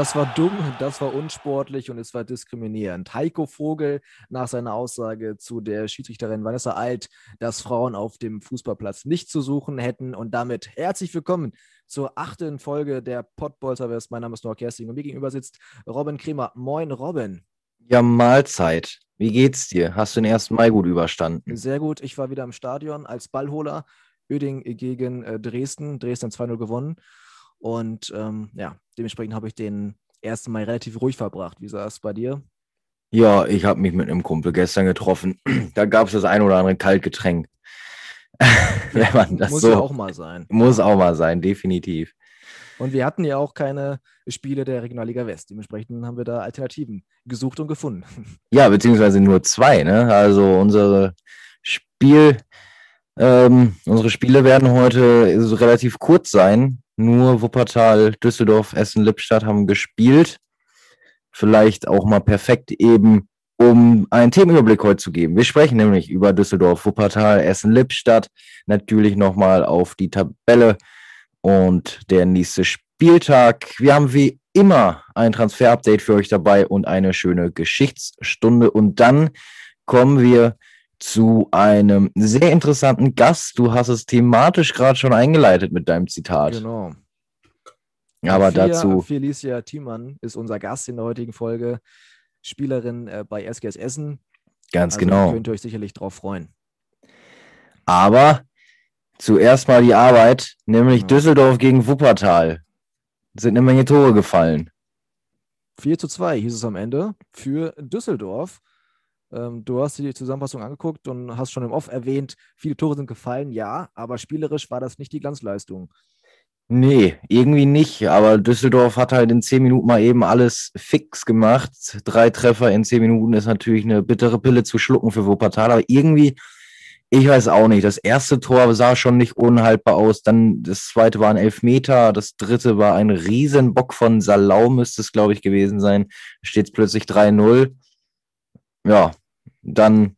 Das war dumm, das war unsportlich und es war diskriminierend. Heiko Vogel nach seiner Aussage zu der Schiedsrichterin Vanessa Alt, dass Frauen auf dem Fußballplatz nicht zu suchen hätten. Und damit herzlich willkommen zur achten Folge der Podbolzerverse. Mein Name ist Noah Kersting und mir gegenüber sitzt Robin Kremer. Moin, Robin. Ja, Mahlzeit. Wie geht's dir? Hast du den 1. Mai gut überstanden? Sehr gut. Ich war wieder im Stadion als Ballholer. Öding gegen äh, Dresden. Dresden 2-0 gewonnen. Und ähm, ja, dementsprechend habe ich den 1. Mai relativ ruhig verbracht. Wie sah es bei dir? Ja, ich habe mich mit einem Kumpel gestern getroffen. Da gab es das ein oder andere Kaltgetränk. Wenn man das muss so, auch mal sein. Muss auch mal sein, definitiv. Und wir hatten ja auch keine Spiele der Regionalliga West. Dementsprechend haben wir da Alternativen gesucht und gefunden. Ja, beziehungsweise nur zwei. Ne? Also unsere Spiel, ähm, unsere Spiele werden heute relativ kurz sein. Nur Wuppertal, Düsseldorf, Essen, Lippstadt haben gespielt. Vielleicht auch mal perfekt eben, um einen Themenüberblick heute zu geben. Wir sprechen nämlich über Düsseldorf, Wuppertal, Essen, Lippstadt. Natürlich nochmal auf die Tabelle und der nächste Spieltag. Wir haben wie immer ein Transfer-Update für euch dabei und eine schöne Geschichtsstunde. Und dann kommen wir zu einem sehr interessanten Gast. Du hast es thematisch gerade schon eingeleitet mit deinem Zitat. Genau. Aber Afia, dazu. Felicia Thiemann ist unser Gast in der heutigen Folge. Spielerin äh, bei SGS Essen. Ganz also genau. Könnt ihr euch sicherlich darauf freuen. Aber zuerst mal die Arbeit, nämlich ja. Düsseldorf gegen Wuppertal. Sind eine Menge Tore gefallen. 4 zu 2 hieß es am Ende für Düsseldorf. Ähm, du hast dir die Zusammenfassung angeguckt und hast schon im Off erwähnt, viele Tore sind gefallen, ja, aber spielerisch war das nicht die Glanzleistung. Nee, irgendwie nicht. Aber Düsseldorf hat halt in zehn Minuten mal eben alles fix gemacht. Drei Treffer in zehn Minuten ist natürlich eine bittere Pille zu schlucken für Wuppertal. Aber irgendwie, ich weiß auch nicht. Das erste Tor sah schon nicht unhaltbar aus. Dann das zweite war ein Elfmeter. Das dritte war ein Riesenbock von Salau, müsste es, glaube ich, gewesen sein. Steht plötzlich 3-0. Ja, dann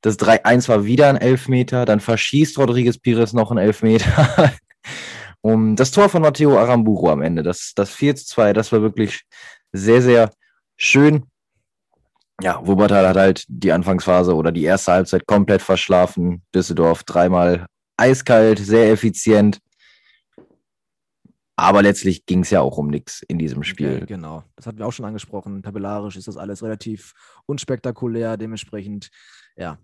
das 3-1 war wieder ein Elfmeter, dann verschießt Rodriguez Pires noch ein Elfmeter. um das Tor von Matteo Aramburu am Ende, das, das 4-2, das war wirklich sehr, sehr schön. Ja, Wuppertal hat halt die Anfangsphase oder die erste Halbzeit komplett verschlafen. Düsseldorf dreimal eiskalt, sehr effizient. Aber letztlich ging es ja auch um nichts in diesem Spiel. Okay, genau, das hatten wir auch schon angesprochen. Tabellarisch ist das alles relativ unspektakulär. Dementsprechend, ja,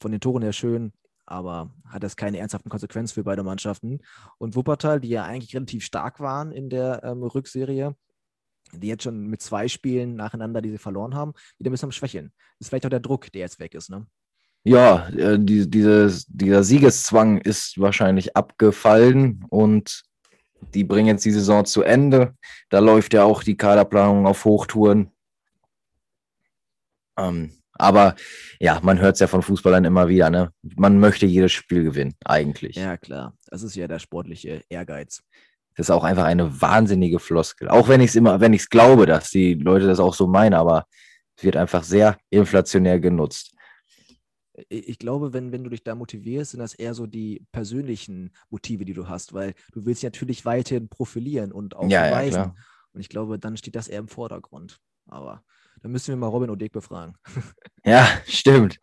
von den Toren her schön, aber hat das keine ernsthaften Konsequenzen für beide Mannschaften. Und Wuppertal, die ja eigentlich relativ stark waren in der ähm, Rückserie, die jetzt schon mit zwei Spielen nacheinander, die sie verloren haben, wieder ein bisschen am Schwächeln. Das ist vielleicht auch der Druck, der jetzt weg ist, ne? Ja, äh, die, dieses, dieser Siegeszwang ist wahrscheinlich abgefallen und die bringen jetzt die Saison zu Ende. Da läuft ja auch die Kaderplanung auf Hochtouren. Ähm, aber ja, man hört es ja von Fußballern immer wieder, ne? Man möchte jedes Spiel gewinnen, eigentlich. Ja, klar. Das ist ja der sportliche Ehrgeiz. Das ist auch einfach eine wahnsinnige Floskel. Auch wenn ich es immer, wenn ich es glaube, dass die Leute das auch so meinen, aber es wird einfach sehr inflationär genutzt ich glaube, wenn, wenn du dich da motivierst, sind das eher so die persönlichen Motive, die du hast, weil du willst natürlich weiterhin profilieren und auch ja, beweisen. Ja, und ich glaube, dann steht das eher im Vordergrund. Aber da müssen wir mal Robin Odek befragen. Ja, stimmt.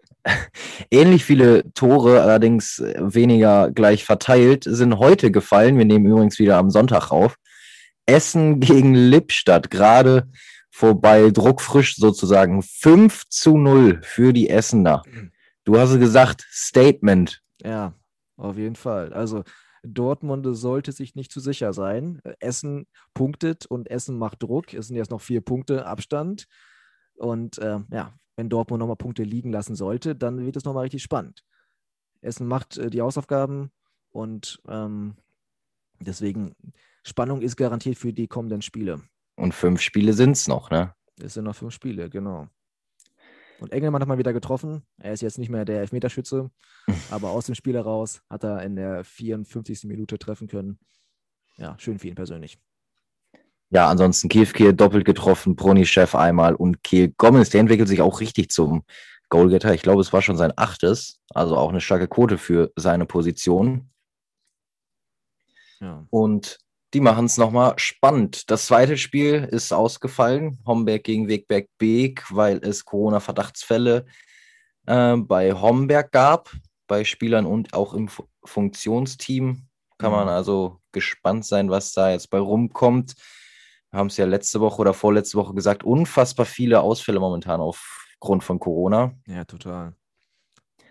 Ähnlich viele Tore, allerdings weniger gleich verteilt, sind heute gefallen. Wir nehmen übrigens wieder am Sonntag auf. Essen gegen Lippstadt, gerade vorbei, druckfrisch sozusagen. 5 zu 0 für die Essener. Mhm. Du hast gesagt, Statement. Ja, auf jeden Fall. Also Dortmund sollte sich nicht zu sicher sein. Essen punktet und Essen macht Druck. Es sind jetzt noch vier Punkte Abstand. Und äh, ja, wenn Dortmund nochmal Punkte liegen lassen sollte, dann wird es nochmal richtig spannend. Essen macht äh, die Hausaufgaben und ähm, deswegen Spannung ist garantiert für die kommenden Spiele. Und fünf Spiele sind es noch, ne? Es sind noch fünf Spiele, genau. Und Engelmann hat mal wieder getroffen. Er ist jetzt nicht mehr der Elfmeterschütze, aber aus dem Spiel heraus hat er in der 54. Minute treffen können. Ja, schön für ihn persönlich. Ja, ansonsten Kiefkehl doppelt getroffen, Bronichef einmal und Kehl Gomez, der entwickelt sich auch richtig zum Goalgetter. Ich glaube, es war schon sein achtes, also auch eine starke Quote für seine Position. Ja. Und die machen es nochmal spannend. Das zweite Spiel ist ausgefallen, Homberg gegen Wegberg Beek, weil es Corona-Verdachtsfälle äh, bei Homberg gab, bei Spielern und auch im F Funktionsteam. Kann man mhm. also gespannt sein, was da jetzt bei rumkommt. Wir haben es ja letzte Woche oder vorletzte Woche gesagt, unfassbar viele Ausfälle momentan aufgrund von Corona. Ja, total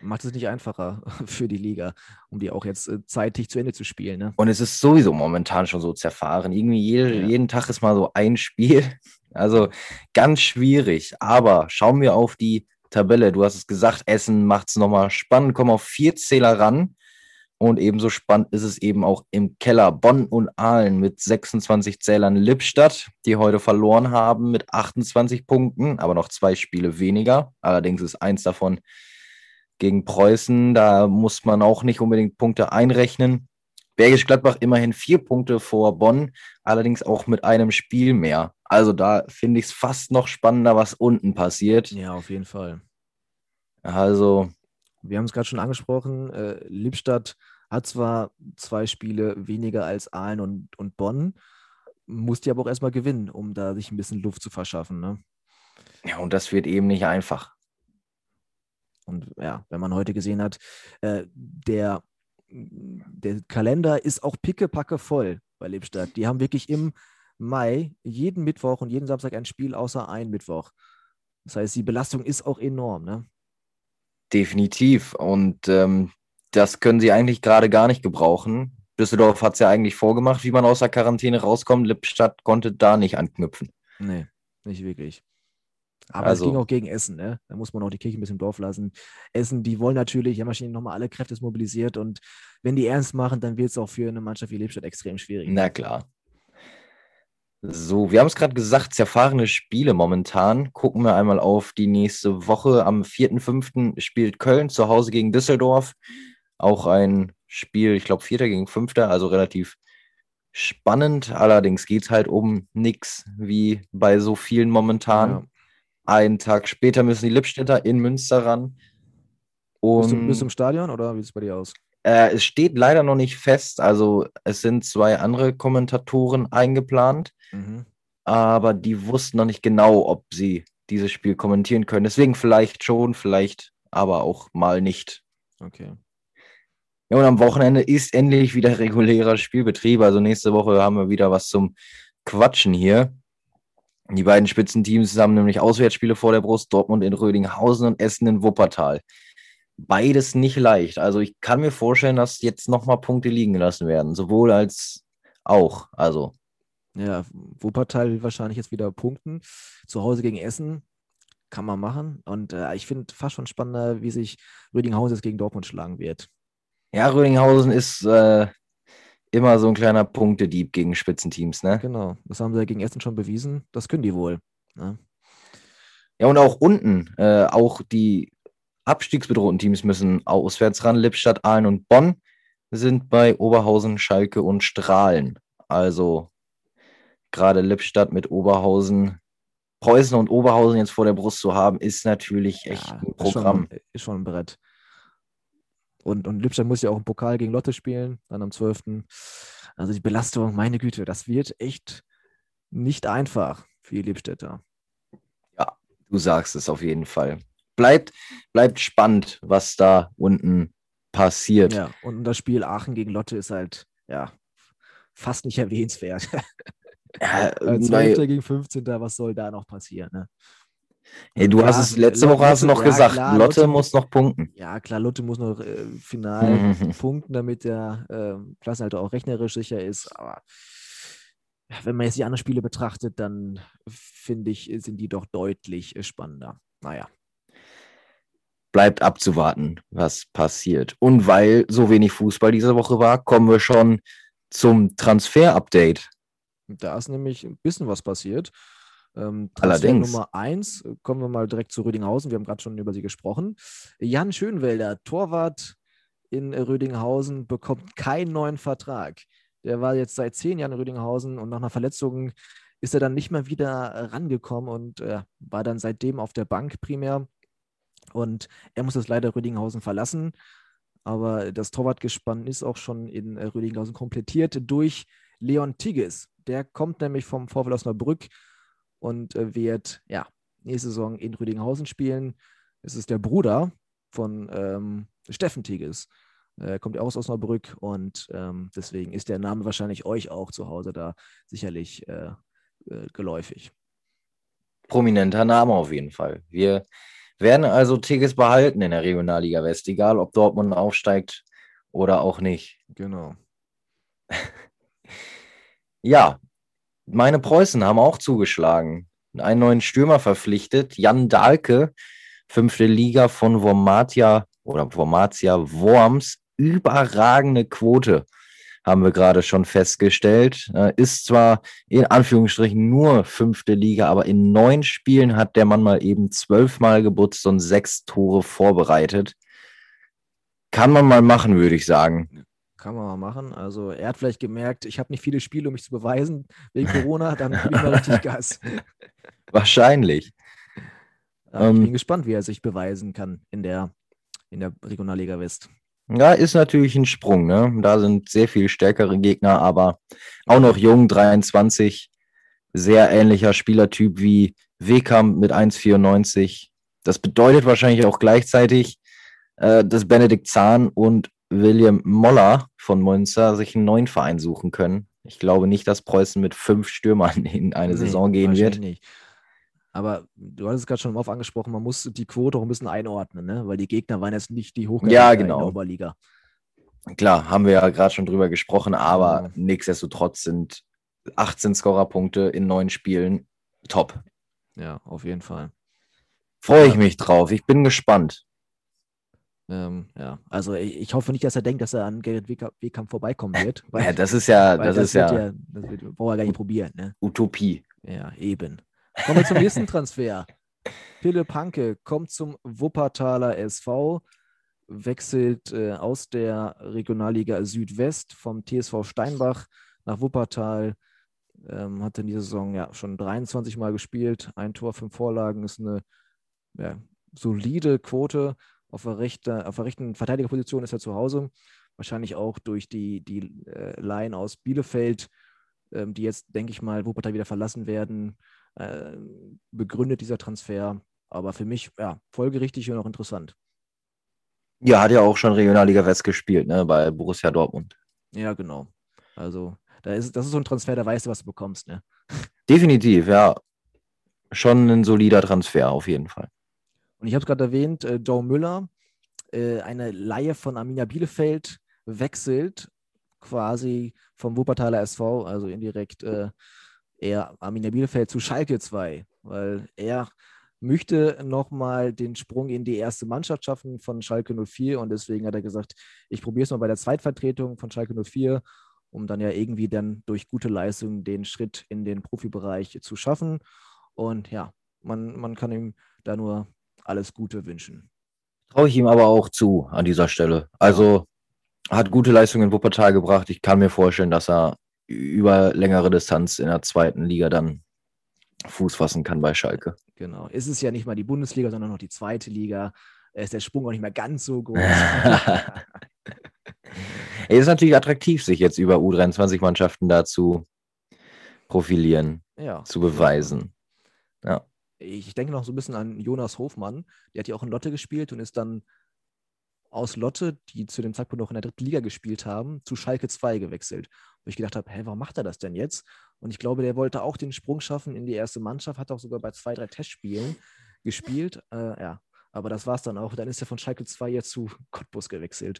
macht es nicht einfacher für die Liga, um die auch jetzt äh, zeitig zu Ende zu spielen. Ne? Und es ist sowieso momentan schon so zerfahren. Irgendwie jede, ja. jeden Tag ist mal so ein Spiel. Also ganz schwierig. Aber schauen wir auf die Tabelle. Du hast es gesagt, Essen macht es nochmal spannend, kommen auf vier Zähler ran. Und ebenso spannend ist es eben auch im Keller. Bonn und Aalen mit 26 Zählern Lippstadt, die heute verloren haben mit 28 Punkten, aber noch zwei Spiele weniger. Allerdings ist eins davon gegen Preußen. Da muss man auch nicht unbedingt Punkte einrechnen. Bergisch Gladbach immerhin vier Punkte vor Bonn, allerdings auch mit einem Spiel mehr. Also da finde ich es fast noch spannender, was unten passiert. Ja, auf jeden Fall. Also. Wir haben es gerade schon angesprochen. Äh, Lippstadt hat zwar zwei Spiele weniger als Aalen und, und Bonn, muss die aber auch erstmal gewinnen, um da sich ein bisschen Luft zu verschaffen. Ne? Ja, und das wird eben nicht einfach. Und ja, wenn man heute gesehen hat, äh, der, der Kalender ist auch pickepacke voll bei Lippstadt. Die haben wirklich im Mai jeden Mittwoch und jeden Samstag ein Spiel außer ein Mittwoch. Das heißt, die Belastung ist auch enorm, ne? Definitiv. Und ähm, das können sie eigentlich gerade gar nicht gebrauchen. Düsseldorf hat es ja eigentlich vorgemacht, wie man aus der Quarantäne rauskommt. Lippstadt konnte da nicht anknüpfen. Nee, nicht wirklich. Aber also, es ging auch gegen Essen, ne? Da muss man auch die Kirche ein bisschen im Dorf lassen. Essen, die wollen natürlich, haben wahrscheinlich nochmal alle Kräfte mobilisiert und wenn die ernst machen, dann wird es auch für eine Mannschaft wie Lippstadt extrem schwierig. Na klar. So, wir haben es gerade gesagt, zerfahrene Spiele momentan. Gucken wir einmal auf die nächste Woche. Am 4.5. spielt Köln zu Hause gegen Düsseldorf. Auch ein Spiel, ich glaube, Vierter gegen Fünfter, also relativ spannend. Allerdings geht es halt um nichts, wie bei so vielen momentan. Ja. Einen Tag später müssen die Lippstädter in Münster ran. Und bist, du, bist du im Stadion oder wie sieht es bei dir aus? Äh, es steht leider noch nicht fest. Also es sind zwei andere Kommentatoren eingeplant, mhm. aber die wussten noch nicht genau, ob sie dieses Spiel kommentieren können. Deswegen vielleicht schon, vielleicht aber auch mal nicht. Okay. Ja, und am Wochenende ist endlich wieder regulärer Spielbetrieb. Also nächste Woche haben wir wieder was zum Quatschen hier. Die beiden Spitzenteams haben nämlich Auswärtsspiele vor der Brust, Dortmund in Rödinghausen und Essen in Wuppertal. Beides nicht leicht. Also ich kann mir vorstellen, dass jetzt nochmal Punkte liegen gelassen werden, sowohl als auch. Also. Ja, Wuppertal will wahrscheinlich jetzt wieder punkten. Zu Hause gegen Essen kann man machen. Und äh, ich finde fast schon spannender, wie sich Rödinghausen jetzt gegen Dortmund schlagen wird. Ja, Rödinghausen ist äh, immer so ein kleiner Punktedieb gegen Spitzenteams, ne? Genau, das haben sie ja gegen Essen schon bewiesen. Das können die wohl. Ne? Ja, und auch unten, äh, auch die abstiegsbedrohten Teams müssen auswärts ran. Lippstadt, Aalen und Bonn sind bei Oberhausen, Schalke und Strahlen. Also gerade Lippstadt mit Oberhausen, Preußen und Oberhausen jetzt vor der Brust zu haben, ist natürlich echt ja, ein Programm. Ist schon, ist schon ein Brett. Und, und Lippstadt muss ja auch im Pokal gegen Lotte spielen, dann am 12. Also die Belastung, meine Güte, das wird echt nicht einfach für die Lippstädter. Ja, du sagst es auf jeden Fall. Bleibt, bleibt spannend, was da unten passiert. Ja, und das Spiel Aachen gegen Lotte ist halt, ja, fast nicht erwähnenswert. Ja, 12. gegen 15. Was soll da noch passieren? Ne? Hey, du ja, hast es letzte Woche hast du noch ja, gesagt, klar, Lotte, Lotte, muss noch punkten. Ja, klar, Lotte muss noch äh, final punkten, damit der äh, Klassenhalter auch rechnerisch sicher ist. Aber wenn man jetzt die anderen Spiele betrachtet, dann finde ich, sind die doch deutlich spannender. Naja. bleibt abzuwarten, was passiert. Und weil so wenig Fußball diese Woche war, kommen wir schon zum Transfer-Update. Da ist nämlich ein bisschen was passiert. Ähm, Allerdings. Nummer eins, äh, kommen wir mal direkt zu Rödinghausen. Wir haben gerade schon über sie gesprochen. Jan Schönwelder, Torwart in Rödinghausen, bekommt keinen neuen Vertrag. Der war jetzt seit zehn Jahren in Rödinghausen und nach einer Verletzung ist er dann nicht mehr wieder rangekommen und äh, war dann seitdem auf der Bank primär. Und er muss jetzt leider Rödinghausen verlassen. Aber das Torwartgespann ist auch schon in äh, Rödinghausen komplettiert durch Leon Tigges. Der kommt nämlich vom VfL Osnabrück und äh, wird ja nächste Saison in Rüdinghausen spielen. Es ist der Bruder von ähm, Steffen Tigges. Er kommt auch aus Osnabrück und ähm, deswegen ist der Name wahrscheinlich euch auch zu Hause da sicherlich äh, äh, geläufig. Prominenter Name auf jeden Fall. Wir werden also Tigges behalten in der Regionalliga West, egal ob Dortmund aufsteigt oder auch nicht. Genau. Ja, meine Preußen haben auch zugeschlagen. Einen neuen Stürmer verpflichtet, Jan Dahlke, fünfte Liga von Wormatia oder Wormatia Worms. Überragende Quote, haben wir gerade schon festgestellt. Äh, ist zwar in Anführungsstrichen nur fünfte Liga, aber in neun Spielen hat der Mann mal eben zwölfmal gebutzt und sechs Tore vorbereitet. Kann man mal machen, würde ich sagen. Kann man mal machen. Also er hat vielleicht gemerkt, ich habe nicht viele Spiele, um mich zu beweisen wegen Corona, dann gebe ich mal richtig Gas. Wahrscheinlich. Ja, ich bin ähm, gespannt, wie er sich beweisen kann in der, in der Regionalliga West. Ja, ist natürlich ein Sprung. Ne? Da sind sehr viel stärkere Gegner, aber auch noch jung, 23, sehr ähnlicher Spielertyp wie Wehkamp mit 1,94. Das bedeutet wahrscheinlich auch gleichzeitig, äh, dass Benedikt Zahn und William Moller von Monza sich einen neuen Verein suchen können. Ich glaube nicht, dass Preußen mit fünf Stürmern in eine nee, Saison gehen wird. Nicht. Aber du hattest es gerade schon Off angesprochen, man muss die Quote auch ein bisschen einordnen, ne? weil die Gegner waren jetzt nicht die Hochkaräter ja, genau. in der Oberliga. Klar, haben wir ja gerade schon drüber gesprochen, aber ja. nichtsdestotrotz sind 18 Scorerpunkte in neun Spielen top. Ja, auf jeden Fall. Freue ich mich drauf. Ich bin gespannt. Ähm, ja, also ich, hoffe nicht, dass er denkt, dass er an Gerrit Wehkamp vorbeikommen wird. Weil, ja, das ist ja, das, das ist ja, ja, das wird, braucht er gar nicht probieren. Ne? Utopie. Ja, eben. Kommen wir zum nächsten Transfer. Philipp Hanke kommt zum Wuppertaler SV, wechselt äh, aus der Regionalliga Südwest vom TSV Steinbach nach Wuppertal. Ähm, hat in dieser Saison ja schon 23 Mal gespielt. Ein Tor, fünf Vorlagen ist eine ja, solide Quote. Auf der, rechte, auf der rechten Verteidigerposition ist er zu Hause. Wahrscheinlich auch durch die, die äh, Laien aus Bielefeld, ähm, die jetzt, denke ich mal, Wuppertal wieder verlassen werden, äh, begründet dieser Transfer. Aber für mich, ja, folgerichtig und auch interessant. Ja, hat ja auch schon Regionalliga West gespielt, ne, bei Borussia Dortmund. Ja, genau. Also, da ist, das ist so ein Transfer, da weißt du, was du bekommst, ne? Definitiv, ja. Schon ein solider Transfer, auf jeden Fall. Und ich habe es gerade erwähnt, äh, Joe Müller, äh, eine Laie von Arminia Bielefeld, wechselt quasi vom Wuppertaler SV, also indirekt äh, eher Arminia Bielefeld zu Schalke 2, weil er möchte nochmal den Sprung in die erste Mannschaft schaffen von Schalke 04 und deswegen hat er gesagt, ich probiere es mal bei der Zweitvertretung von Schalke 04, um dann ja irgendwie dann durch gute Leistung den Schritt in den Profibereich zu schaffen. Und ja, man, man kann ihm da nur alles Gute wünschen. Traue ich ihm aber auch zu an dieser Stelle. Also hat gute Leistungen in Wuppertal gebracht. Ich kann mir vorstellen, dass er über längere Distanz in der zweiten Liga dann Fuß fassen kann bei Schalke. Genau. Es ist ja nicht mal die Bundesliga, sondern noch die zweite Liga. Ist der Sprung auch nicht mehr ganz so groß. es ist natürlich attraktiv, sich jetzt über U23-Mannschaften da zu profilieren, ja, zu beweisen. Ja. Ich denke noch so ein bisschen an Jonas Hofmann. Der hat ja auch in Lotte gespielt und ist dann aus Lotte, die zu dem Zeitpunkt noch in der dritten Liga gespielt haben, zu Schalke 2 gewechselt. Wo ich gedacht habe, hä, warum macht er das denn jetzt? Und ich glaube, der wollte auch den Sprung schaffen in die erste Mannschaft, hat auch sogar bei zwei, drei Testspielen gespielt. Äh, ja, aber das war es dann auch. Dann ist er von Schalke 2 jetzt zu Cottbus gewechselt.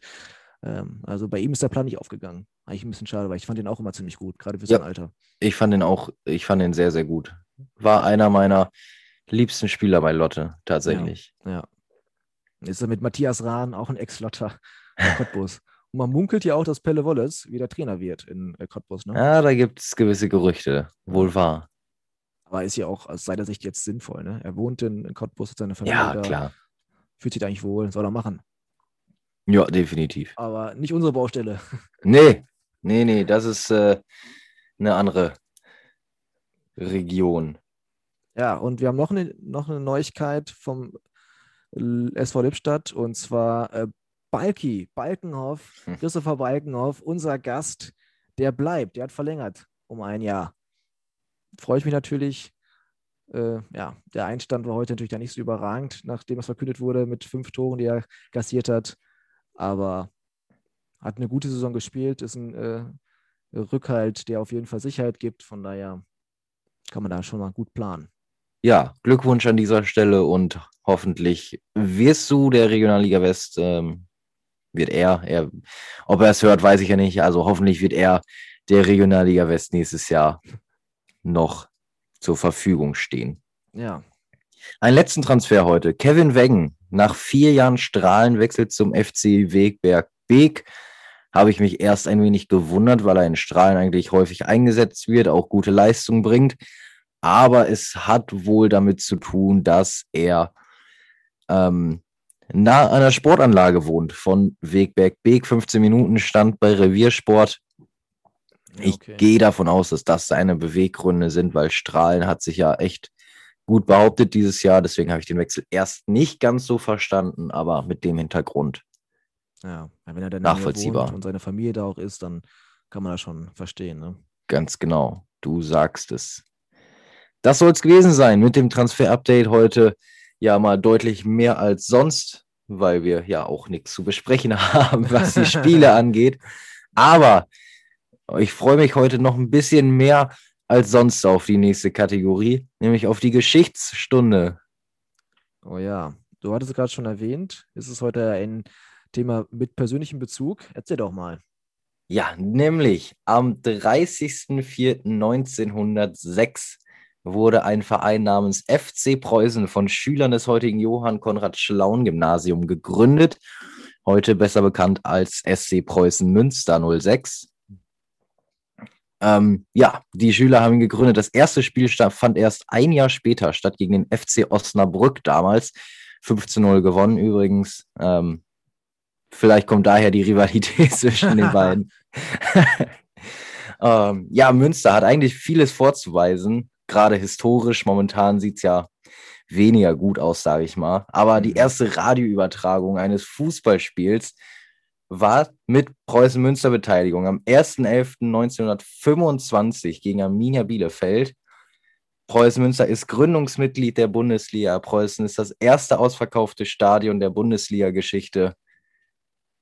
Ähm, also bei ihm ist der Plan nicht aufgegangen. Eigentlich ein bisschen schade, weil ich fand ihn auch immer ziemlich gut, gerade für sein Alter. Ich fand ihn auch, ich fand ihn sehr, sehr gut. War einer meiner liebsten Spieler bei Lotte, tatsächlich. Ja, ja. Ist er mit Matthias Rahn auch ein Ex-Lotter Cottbus. Und man munkelt ja auch, dass Pelle Wolles wieder Trainer wird in äh, Cottbus. Ne? Ja, da gibt es gewisse Gerüchte. Wohl wahr. Aber ist ja auch aus seiner Sicht jetzt sinnvoll. Ne? Er wohnt in, in Cottbus, hat seine Familie Ja, da, klar. fühlt sich da eigentlich wohl, soll er machen. Ja, definitiv. Aber nicht unsere Baustelle. Nee, nee, nee, das ist äh, eine andere Region. Ja, und wir haben noch eine, noch eine Neuigkeit vom SV Lippstadt und zwar äh, Balki, Balkenhoff, Hm. Christopher Balkenhoff, unser Gast, der bleibt, der hat verlängert um ein Jahr. Freue ich mich natürlich. Äh, ja, der Einstand war heute natürlich da nicht so überragend, nachdem es verkündet wurde mit fünf Toren, die er kassiert hat. Aber hat eine gute Saison gespielt, ist ein äh, Rückhalt, der auf jeden Fall Sicherheit gibt. Von daher kann man da schon mal gut planen. Ja, Glückwunsch an dieser Stelle und hoffentlich wirst du der Regionalliga West, ähm, wird er, er, ob er es hört, weiß ich ja nicht. Also hoffentlich wird er der Regionalliga West nächstes Jahr noch zur Verfügung stehen. Ja, Einen letzten Transfer heute. Kevin Weggen, nach vier Jahren Strahlen wechselt zum FC Wegberg Beek. Habe ich mich erst ein wenig gewundert, weil er in Strahlen eigentlich häufig eingesetzt wird, auch gute Leistung bringt. Aber es hat wohl damit zu tun, dass er ähm, nah an der Sportanlage wohnt von Wegberg Beek. 15 Minuten stand bei Reviersport. Ich okay. gehe davon aus, dass das seine Beweggründe sind, weil Strahlen hat sich ja echt gut behauptet dieses Jahr. Deswegen habe ich den Wechsel erst nicht ganz so verstanden, aber mit dem Hintergrund. Ja, wenn er dann Nachvollziehbar. und seine Familie da auch ist, dann kann man das schon verstehen. Ne? Ganz genau. Du sagst es. Das soll es gewesen sein mit dem Transfer-Update heute. Ja, mal deutlich mehr als sonst, weil wir ja auch nichts zu besprechen haben, was die Spiele angeht. Aber ich freue mich heute noch ein bisschen mehr als sonst auf die nächste Kategorie, nämlich auf die Geschichtsstunde. Oh ja, du hattest es gerade schon erwähnt. Ist es heute ein Thema mit persönlichem Bezug? Erzähl doch mal. Ja, nämlich am 30.04.1906 wurde ein Verein namens FC Preußen von Schülern des heutigen Johann Konrad Schlaun Gymnasium gegründet. Heute besser bekannt als SC Preußen Münster 06. Ähm, ja, die Schüler haben ihn gegründet. Das erste Spiel fand erst ein Jahr später statt gegen den FC Osnabrück damals. 15-0 gewonnen übrigens. Ähm, vielleicht kommt daher die Rivalität zwischen den beiden. ähm, ja, Münster hat eigentlich vieles vorzuweisen, gerade historisch. Momentan sieht es ja weniger gut aus, sage ich mal. Aber die Mhm. erste Radioübertragung eines Fußballspiels war mit Preußen-Münster-Beteiligung am 1.11.1925 gegen Arminia Bielefeld. Preußen Münster ist Gründungsmitglied der Bundesliga. Preußen ist das erste ausverkaufte Stadion der Bundesliga-Geschichte.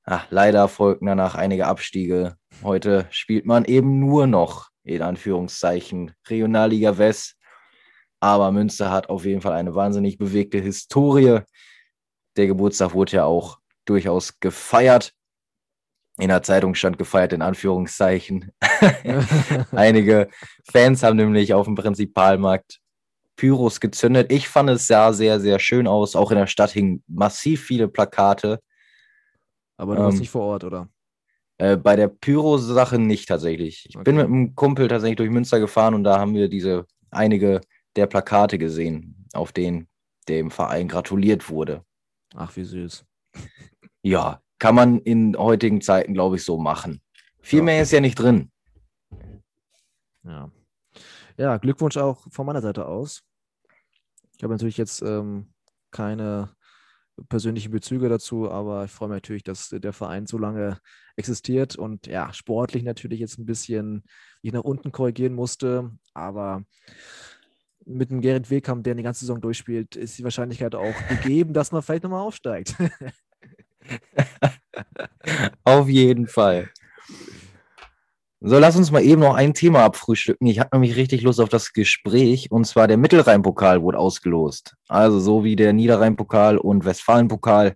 Ah, leider folgten danach einige Abstiege. Heute spielt man eben nur noch, in Anführungszeichen, Regionalliga West. Aber Münster hat auf jeden Fall eine wahnsinnig bewegte Historie. Der Geburtstag wurde ja auch durchaus gefeiert. In der Zeitung stand gefeiert in Anführungszeichen. Einige Fans haben nämlich auf dem Prinzipalmarkt Pyros gezündet. Ich fand es sah sehr, sehr schön aus. Auch in der Stadt hingen massiv viele Plakate. Aber du warst Ähm, nicht vor Ort, oder? Äh, bei der Pyro-Sache nicht tatsächlich. Ich bin Okay. mit einem Kumpel tatsächlich durch Münster gefahren und da haben wir diese einige der Plakate gesehen, auf denen dem Verein gratuliert wurde. Ach, wie süß. Ja, kann man in heutigen Zeiten, glaube ich, so machen. Viel Ja. mehr ist ja nicht drin. Ja. Ja, Glückwunsch auch von meiner Seite aus. Ich habe natürlich jetzt ähm, keine persönlichen Bezüge dazu, aber ich freue mich natürlich, dass der Verein so lange existiert und ja, sportlich natürlich jetzt ein bisschen sich nach unten korrigieren musste, aber mit dem Gerrit Wegkamp, der die ganze Saison durchspielt, ist die Wahrscheinlichkeit auch gegeben, dass man vielleicht nochmal aufsteigt. Auf jeden Fall. So, lass uns mal eben noch ein Thema abfrühstücken. Ich habe nämlich richtig Lust auf das Gespräch. Und zwar der Mittelrhein-Pokal wurde ausgelost. Also so wie der Niederrhein-Pokal und Westfalen-Pokal.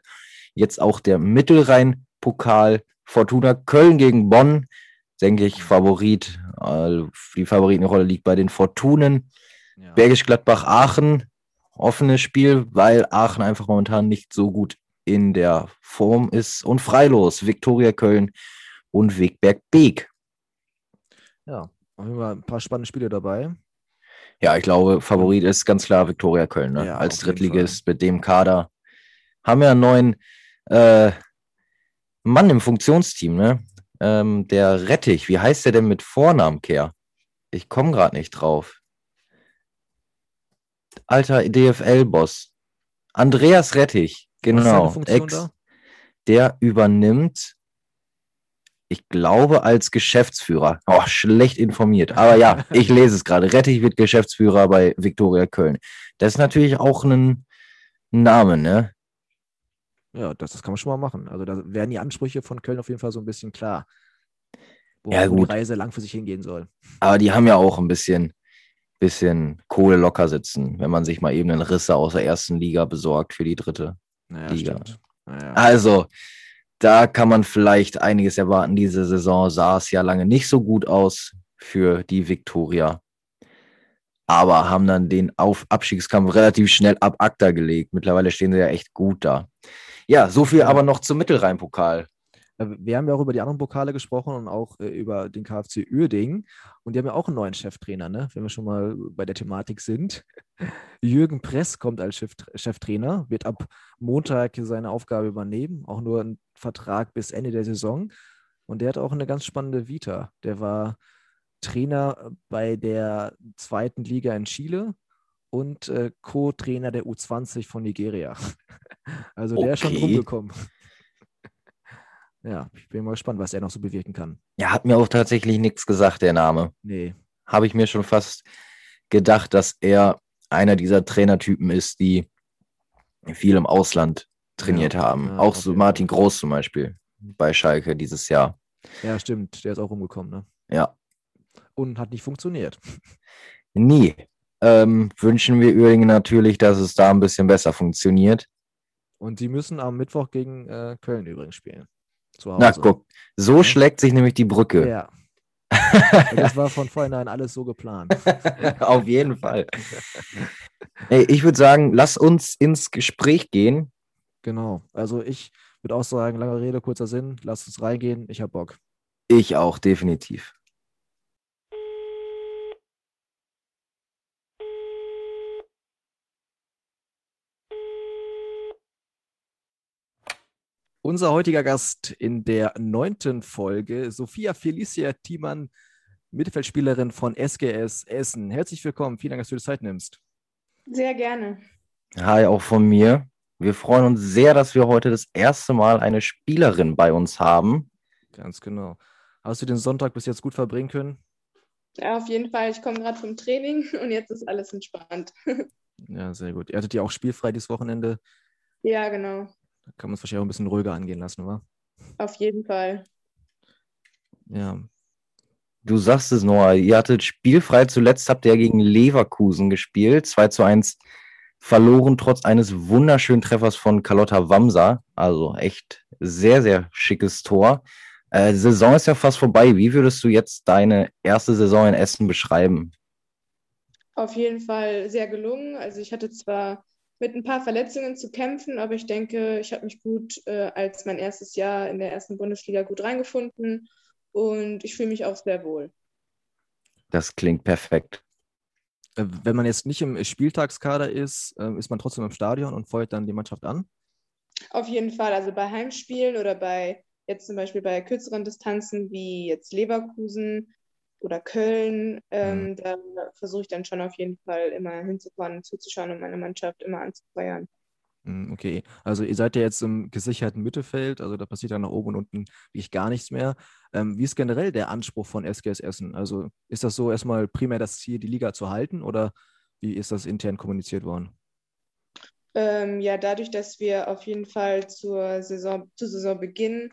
Jetzt auch der Mittelrhein-Pokal. Fortuna Köln gegen Bonn. Denke ich, Favorit. äh, Die Favoritenrolle liegt bei den Fortunen. Ja. Bergisch Gladbach Aachen. Offenes Spiel, weil Aachen einfach momentan nicht so gut in der Form ist und freilos. Viktoria Köln und Wegberg Beek. Ja, haben wir ein paar spannende Spiele dabei. Ja, ich glaube, Favorit ist ganz klar Viktoria Köln. Ne? Ja, Als auf jeden Drittligist mit dem Kader. Haben ja einen neuen äh, Mann im Funktionsteam, ne? Ähm, der Rettich. Wie heißt der denn mit Vornamen, Kehr? Ich komme gerade nicht drauf. Alter DFL-Boss. Andreas Rettich. Genau. Ex, da? der übernimmt, ich glaube, als Geschäftsführer. Oh, schlecht informiert. Aber ja, ich lese es gerade. Rettich wird Geschäftsführer bei Viktoria Köln. Das ist natürlich auch ein Name, ne? Ja, das, das kann man schon mal machen. Also da werden die Ansprüche von Köln auf jeden Fall so ein bisschen klar. Wo, Ja, die. Reise langfristig hingehen soll. Aber die haben ja auch ein bisschen, bisschen Kohle locker sitzen, wenn man sich mal eben einen Risse aus der ersten Liga besorgt für die dritte. Naja, Liga. Naja. Also, da kann man vielleicht einiges erwarten. Diese Saison sah es ja lange nicht so gut aus für die Viktoria. Aber haben dann den Auf Abstiegskampf relativ schnell ab ACTA gelegt. Mittlerweile stehen sie ja echt gut da. Ja, so viel aber noch zum Mittelrhein-Pokal. Äh, Wir haben ja auch über die anderen Pokale gesprochen und auch äh, über den KfC Uerdingen. Und die haben ja auch einen neuen Cheftrainer, ne? wenn wir schon mal bei der Thematik sind. Jürgen Press kommt als Chef Cheftrainer, wird ab Montag seine Aufgabe übernehmen, auch nur ein Vertrag bis Ende der Saison. Und der hat auch eine ganz spannende Vita. Der war Trainer bei der zweiten Liga in Chile und äh, Co-Trainer der U20 von Nigeria. Also der ist schon Okay. rumgekommen. Ja, ich bin mal gespannt, was er noch so bewirken kann. Ja, hat mir auch tatsächlich nichts gesagt, der Name. Nee, Habe ich mir schon fast gedacht, dass er einer dieser Trainertypen ist, die viel im Ausland trainiert Ja, haben. ja, auch auf so Martin. Groß zum Beispiel bei Schalke dieses Jahr. ja, stimmt, der ist auch rumgekommen, ne? Ja, Und hat nicht funktioniert. nie. Ähm, wünschen wir Uerdingen natürlich, dass es da ein bisschen besser funktioniert. Und die müssen am Mittwoch gegen äh, Köln übrigens spielen. Zu Hause. Na, guck, so Ja. schlägt sich nämlich die Brücke. Ja. Das war von vornherein alles so geplant. Auf jeden Fall. Ey, ich würde sagen, lass uns ins Gespräch gehen. Genau. Also ich würde auch sagen, lange Rede, kurzer Sinn, lass uns reingehen. Ich habe Bock. Ich auch, definitiv. Unser heutiger Gast in der neunten Folge, Sophia Felicia Thiemann, Mittelfeldspielerin von SGS Essen. Herzlich willkommen. Vielen Dank, dass du dir Zeit nimmst. Sehr gerne. Hi, auch von mir. Wir freuen uns sehr, dass wir heute das erste Mal eine Spielerin bei uns haben. Ganz genau. Hast du den Sonntag bis jetzt gut verbringen können? Ja, auf jeden Fall. Ich komme gerade vom Training und jetzt ist alles entspannt. Ja, sehr gut. Ihr hattet ja auch spielfrei dieses Wochenende. Ja, genau. Kann man es wahrscheinlich auch ein bisschen ruhiger angehen lassen, wa? Auf jeden Fall. Ja. Du sagst es, Noah, ihr hattet spielfrei. Zuletzt habt ihr gegen Leverkusen gespielt. 2 zu 1 verloren, trotz eines wunderschönen Treffers von Carlotta Wamsa. Also echt sehr, sehr schickes Tor. Äh, Saison ist ja fast vorbei. Wie würdest du jetzt deine erste Saison in Essen beschreiben? Auf jeden Fall sehr gelungen. Also ich hatte zwar mit ein paar Verletzungen zu kämpfen, aber ich denke, ich habe mich gut äh, als mein erstes Jahr in der ersten Bundesliga gut reingefunden und ich fühle mich auch sehr wohl. Das klingt perfekt. Äh, Wenn man jetzt nicht im Spieltagskader ist, äh, ist man trotzdem im Stadion und feuert dann die Mannschaft an? Auf jeden Fall, also bei Heimspielen oder bei jetzt zum Beispiel bei kürzeren Distanzen wie jetzt Leverkusen oder Köln, ähm, da versuche ich dann schon auf jeden Fall immer hinzufahren, zuzuschauen und meine Mannschaft immer anzufeuern. Hm, Okay, also ihr seid ja jetzt im gesicherten Mittelfeld, also da passiert ja nach oben und unten wirklich gar nichts mehr. Ähm, wie ist generell der Anspruch von SGS Essen? Also ist das so erstmal primär das Ziel, die Liga zu halten oder wie ist das intern kommuniziert worden? Ähm, ja, dadurch, dass wir auf jeden Fall zur Saison, zu Saisonbeginn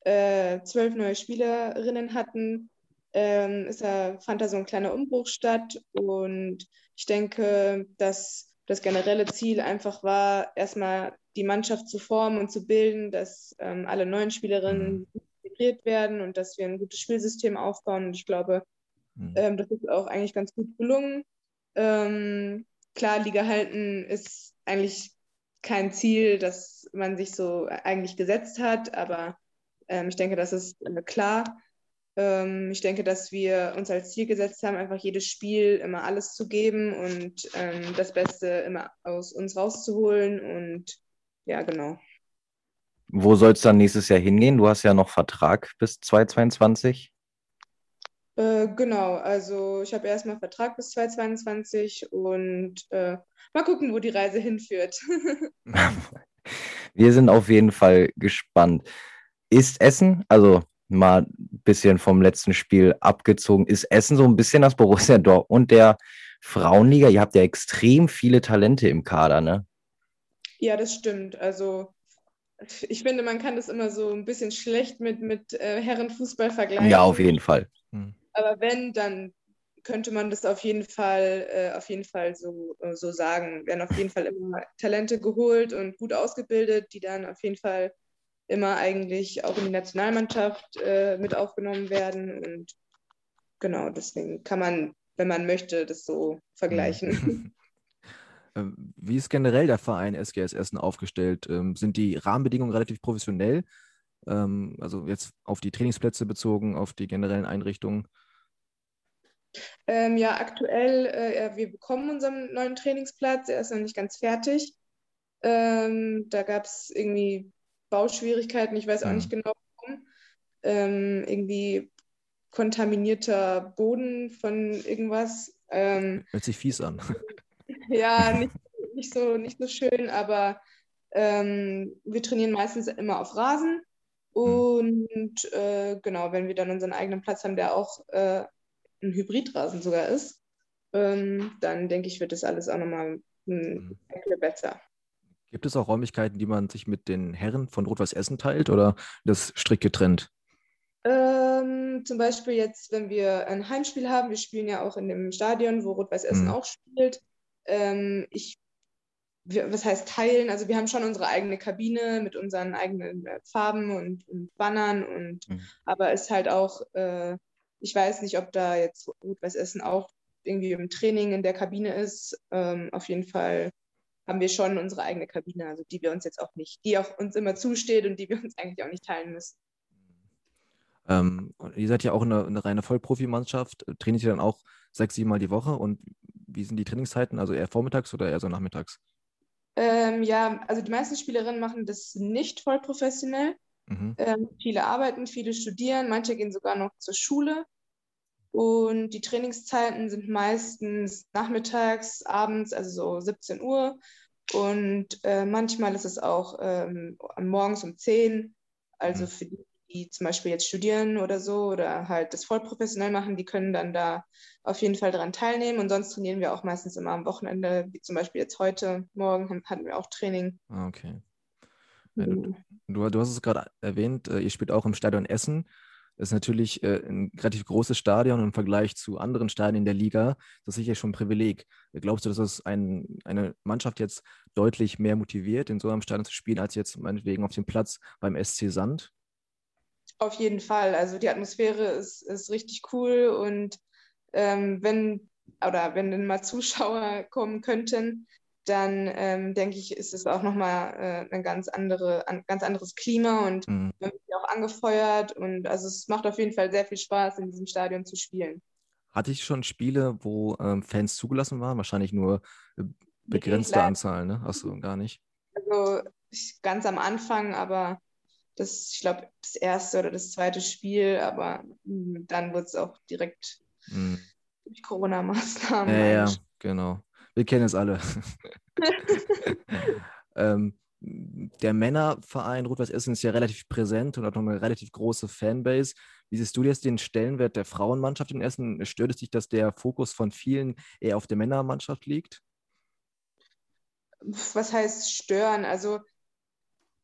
äh, zwölf neue Spielerinnen hatten, ähm, ist da, fand da so ein kleiner Umbruch statt. Und ich denke, dass das generelle Ziel einfach war, erstmal die Mannschaft zu formen und zu bilden, dass ähm, alle neuen Spielerinnen integriert werden und dass wir ein gutes Spielsystem aufbauen. Und ich glaube, Hm. ähm, das ist auch eigentlich ganz gut gelungen. Ähm, klar, Liga halten ist eigentlich kein Ziel, das man sich so eigentlich gesetzt hat, aber ähm, ich denke, das ist äh, klar. Ähm, ich denke, dass wir uns als Ziel gesetzt haben, einfach jedes Spiel immer alles zu geben und ähm, das Beste immer aus uns rauszuholen. Und ja, genau. Wo soll es dann nächstes Jahr hingehen? Du hast ja noch Vertrag bis 2022. Äh, genau, also ich habe erstmal Vertrag bis 2022 und äh, mal gucken, wo die Reise hinführt. Wir sind auf jeden Fall gespannt. Ist Essen, also mal ein bisschen vom letzten Spiel abgezogen, ist Essen so ein bisschen das Borussia Dortmund der Frauenliga? Ihr habt ja extrem viele Talente im Kader, ne? Ja, das stimmt. Also ich finde, man kann das immer so ein bisschen schlecht mit, mit äh, Herrenfußball vergleichen. Ja, auf jeden Fall. Hm. Aber wenn, dann könnte man das auf jeden Fall, äh, auf jeden Fall so, äh, so sagen. Werden auf jeden Fall immer Talente geholt und gut ausgebildet, die dann auf jeden Fall immer eigentlich auch in die Nationalmannschaft äh, mit aufgenommen werden. Und genau, deswegen kann man, wenn man möchte, das so vergleichen. Ähm, wie ist generell der Verein SGS Essen aufgestellt? Ähm, sind die Rahmenbedingungen relativ professionell? Ähm, also jetzt auf die Trainingsplätze bezogen, auf die generellen Einrichtungen? Ähm, ja, aktuell, äh, wir bekommen unseren neuen Trainingsplatz. Er ist noch nicht ganz fertig. Ähm, da gab es irgendwie Bauschwierigkeiten. Ich weiß auch mhm. nicht genau warum. Ähm, irgendwie kontaminierter Boden von irgendwas. Hört sich fies an. ja, nicht, nicht, so, nicht so schön, aber ähm, wir trainieren meistens immer auf Rasen. Hm. Und äh, genau, wenn wir dann unseren eigenen Platz haben, der auch äh, ein Hybridrasen sogar ist, ähm, dann denke ich, wird das alles auch nochmal ein bisschen besser. Gibt es auch Räumlichkeiten, die man sich mit den Herren von Rot-Weiß Essen teilt oder das strikt getrennt? Ähm, zum Beispiel jetzt, wenn wir ein Heimspiel haben, wir spielen ja auch in dem Stadion, wo Rot-Weiß Essen mhm. auch spielt, ähm, ich, was heißt teilen? Also wir haben schon unsere eigene Kabine mit unseren eigenen äh, Farben und, und Bannern und mhm. aber es ist halt auch, äh, ich weiß nicht, ob da jetzt Rot-Weiß Essen auch irgendwie im Training in der Kabine ist. Ähm, auf jeden Fall haben wir schon unsere eigene Kabine, also die wir uns jetzt auch nicht, die auch uns immer zusteht und die wir uns eigentlich auch nicht teilen müssen. Ähm, ihr seid ja auch eine, eine reine Vollprofimannschaft. Trainiert ihr dann auch sechs, sieben Mal die Woche? Und wie sind die Trainingszeiten? Also eher vormittags oder eher so nachmittags? Ähm, ja, also die meisten Spielerinnen machen das nicht voll professionell. Mhm. Ähm, viele arbeiten, viele studieren, manche gehen sogar noch zur Schule. Und die Trainingszeiten sind meistens nachmittags, abends, also so 17 Uhr. Und äh, manchmal ist es auch ähm, morgens um 10. Also mhm. für die, die zum Beispiel jetzt studieren oder so oder halt das voll professionell machen, die können dann da auf jeden Fall daran teilnehmen. Und sonst trainieren wir auch meistens immer am Wochenende, wie zum Beispiel jetzt heute, morgen hatten wir auch Training. Ah, okay. Du, du, du, hast es gerade erwähnt, äh, ihr spielt auch im Stadion Essen. Das ist natürlich äh, ein relativ großes Stadion im Vergleich zu anderen Stadien der Liga. Das ist sicher schon ein Privileg. Glaubst du, dass das ein, eine Mannschaft jetzt deutlich mehr motiviert, in so einem Stadion zu spielen, als jetzt meinetwegen auf dem Platz beim SC Sand? Auf jeden Fall. Also die Atmosphäre ist, ist richtig cool und ähm, wenn oder wenn dann mal Zuschauer kommen könnten, dann ähm, denke ich, ist es auch nochmal äh, ein ganz, andere, ein ganz anderes Klima und mhm. man wird auch angefeuert und also es macht auf jeden Fall sehr viel Spaß, in diesem Stadion zu spielen. Hatte ich schon Spiele, wo ähm, Fans zugelassen waren? Wahrscheinlich nur äh, begrenzte Anzahl, ne? Achso, gar nicht. Also ganz am Anfang, aber das, ich glaube, das erste oder das zweite Spiel, aber hm, dann wurde es auch direkt mhm. durch Corona-Maßnahmen. Ja, ja, genau. Wir kennen es alle. ähm, der Männerverein Rot-Weiß Essen ist ja relativ präsent und hat noch eine relativ große Fanbase. Wie siehst du jetzt den Stellenwert der Frauenmannschaft in Essen? Stört es dich, dass der Fokus von vielen eher auf der Männermannschaft liegt? Was heißt stören? Also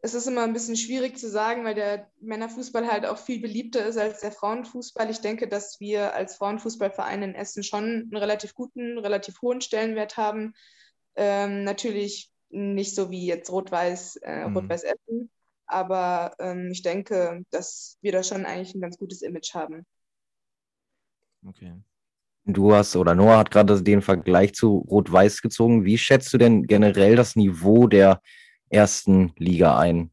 es ist immer ein bisschen schwierig zu sagen, weil der Männerfußball halt auch viel beliebter ist als der Frauenfußball. Ich denke, dass wir als Frauenfußballverein in Essen schon einen relativ guten, relativ hohen Stellenwert haben. Ähm, natürlich nicht so wie jetzt Rot-Weiß, äh, mhm. Rot-Weiß Essen, aber ähm, ich denke, dass wir da schon eigentlich ein ganz gutes Image haben. Okay. Du hast oder Noah hat gerade den Vergleich zu Rot-Weiß gezogen. Wie schätzt du denn generell das Niveau der ersten Liga ein?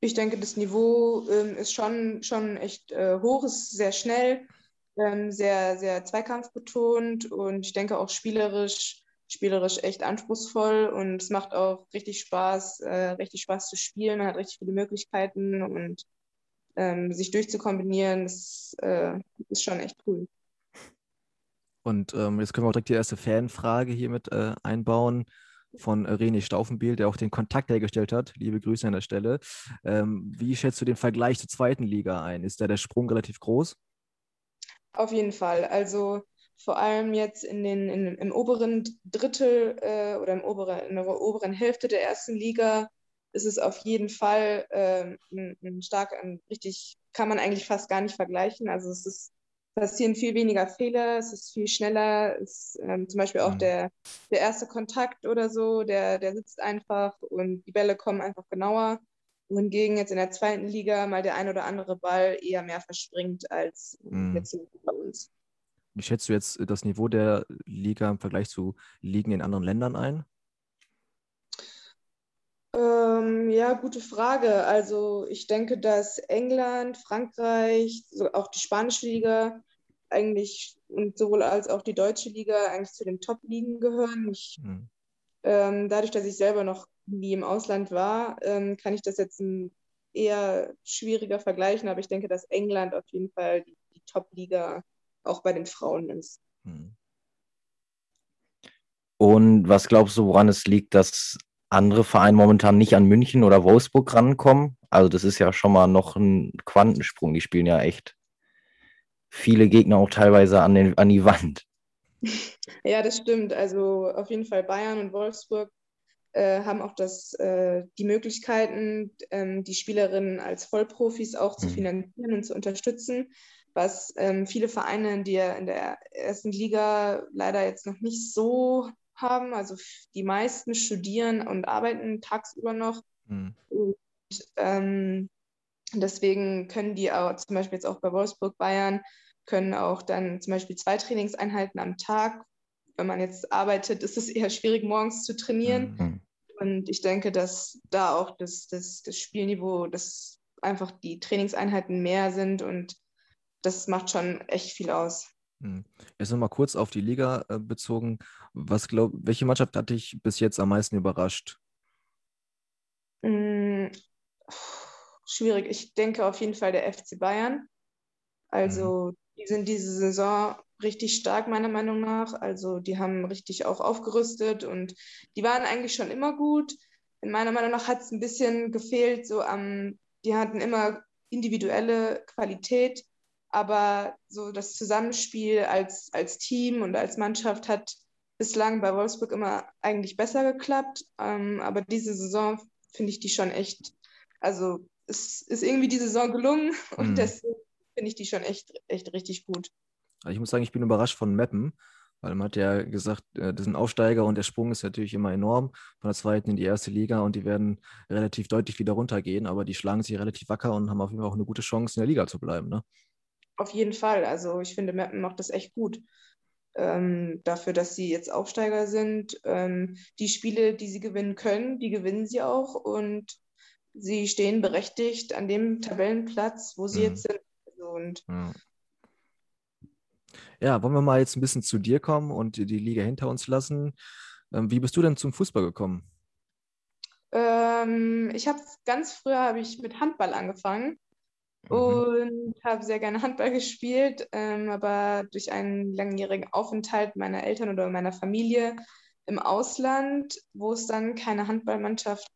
Ich denke, das Niveau ähm, ist schon, schon echt äh, hoch, ist sehr schnell, ähm, sehr, sehr zweikampfbetont und ich denke auch spielerisch, spielerisch echt anspruchsvoll und es macht auch richtig Spaß, äh, richtig Spaß zu spielen. Man hat richtig viele Möglichkeiten und ähm, sich durchzukombinieren, das äh, ist schon echt cool. Und ähm, jetzt können wir auch direkt die erste Fanfrage hier mit äh, einbauen von René Staufenbiel, der auch den Kontakt hergestellt hat. Liebe Grüße an der Stelle. Ähm, wie schätzt du den Vergleich zur zweiten Liga ein? Ist da der Sprung relativ groß? Auf jeden Fall. Also vor allem jetzt in den, in, im oberen Drittel äh, oder im oberen, in der oberen Hälfte der ersten Liga ist es auf jeden Fall äh, ein, ein stark, ein richtig, kann man eigentlich fast gar nicht vergleichen. Also es ist passieren viel weniger Fehler, es ist viel schneller, es, ähm, zum Beispiel auch mhm. der, der erste Kontakt oder so, der, der sitzt einfach und die Bälle kommen einfach genauer. Wohingegen jetzt in der zweiten Liga mal der ein oder andere Ball eher mehr verspringt als mhm. jetzt bei uns. Wie schätzt du jetzt das Niveau der Liga im Vergleich zu Ligen in anderen Ländern ein? Ähm, ja, gute Frage. Also ich denke, dass England, Frankreich, so auch die spanische Liga eigentlich und sowohl als auch die deutsche Liga eigentlich zu den Top-Ligen gehören. Ich, mhm. ähm, dadurch, dass ich selber noch nie im Ausland war, ähm, kann ich das jetzt eher schwieriger vergleichen, aber ich denke, dass England auf jeden Fall die, die Top-Liga auch bei den Frauen ist. Mhm. Und was glaubst du, woran es liegt, dass andere Vereine momentan nicht an München oder Wolfsburg rankommen? Also das ist ja schon mal noch ein Quantensprung. Die spielen ja echt viele Gegner auch teilweise an, den, an die Wand. Ja, das stimmt. Also auf jeden Fall Bayern und Wolfsburg äh, haben auch das, äh, die Möglichkeiten, ähm, die Spielerinnen als Vollprofis auch zu mhm. finanzieren und zu unterstützen, was ähm, viele Vereine, die ja in der ersten Liga leider jetzt noch nicht so haben. Also die meisten studieren und arbeiten tagsüber noch. Mhm. Und ähm, deswegen können die auch zum Beispiel jetzt auch bei Wolfsburg Bayern können auch dann zum Beispiel zwei Trainingseinheiten am Tag. Wenn man jetzt arbeitet, ist es eher schwierig, morgens zu trainieren. Mhm. Und ich denke, dass da auch das, das, das Spielniveau, dass einfach die Trainingseinheiten mehr sind und das macht schon echt viel aus. Mhm. Jetzt nochmal kurz auf die Liga äh, bezogen. Was glaub, welche Mannschaft hat dich bis jetzt am meisten überrascht? Mhm. Schwierig. Ich denke auf jeden Fall der FC Bayern. Also mhm. Die sind diese Saison richtig stark, meiner Meinung nach. Also die haben richtig auch aufgerüstet und die waren eigentlich schon immer gut. In meiner Meinung nach hat es ein bisschen gefehlt, so am, die hatten immer individuelle Qualität, aber so das Zusammenspiel als, als Team und als Mannschaft hat bislang bei Wolfsburg immer eigentlich besser geklappt. Ähm, aber diese Saison finde ich die schon echt, also es ist irgendwie die Saison gelungen und mhm. deswegen finde ich die schon echt, echt richtig gut. Also ich muss sagen, ich bin überrascht von Meppen, weil man hat ja gesagt, äh, das sind Aufsteiger und der Sprung ist natürlich immer enorm von der zweiten in die erste Liga und die werden relativ deutlich wieder runtergehen, aber die schlagen sich relativ wacker und haben auf jeden Fall auch eine gute Chance, in der Liga zu bleiben. Ne? Auf jeden Fall. Also ich finde, Meppen macht das echt gut. Ähm, dafür, dass sie jetzt Aufsteiger sind. Ähm, die Spiele, die sie gewinnen können, die gewinnen sie auch und sie stehen berechtigt an dem Tabellenplatz, wo sie mhm. jetzt sind. Und ja. ja, wollen wir mal jetzt ein bisschen zu dir kommen und die Liga hinter uns lassen. Ähm, wie bist du denn zum Fußball gekommen? Ähm, ich habe ganz früher habe ich mit Handball angefangen mhm. und habe sehr gerne Handball gespielt, ähm, aber durch einen langjährigen Aufenthalt meiner Eltern oder meiner Familie im Ausland, wo es dann keine Handballmannschaft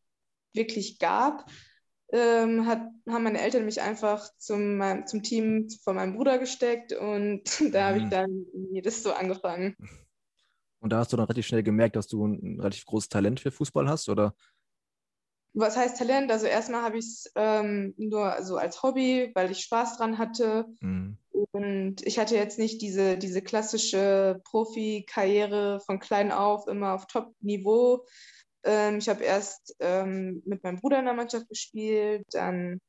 wirklich gab, ähm, hat, haben meine Eltern mich einfach zum, zum Team von meinem Bruder gesteckt und da habe ich mhm. dann das so angefangen. Und da hast du dann relativ schnell gemerkt, dass du ein relativ großes Talent für Fußball hast, oder? Was heißt Talent? Also erstmal habe ich es ähm, nur so als Hobby, weil ich Spaß dran hatte. Mhm. Und ich hatte jetzt nicht diese, diese klassische Profi-Karriere von klein auf, immer auf Top-Niveau, ähm, ich habe erst ähm, mit meinem Bruder in der Mannschaft gespielt, dann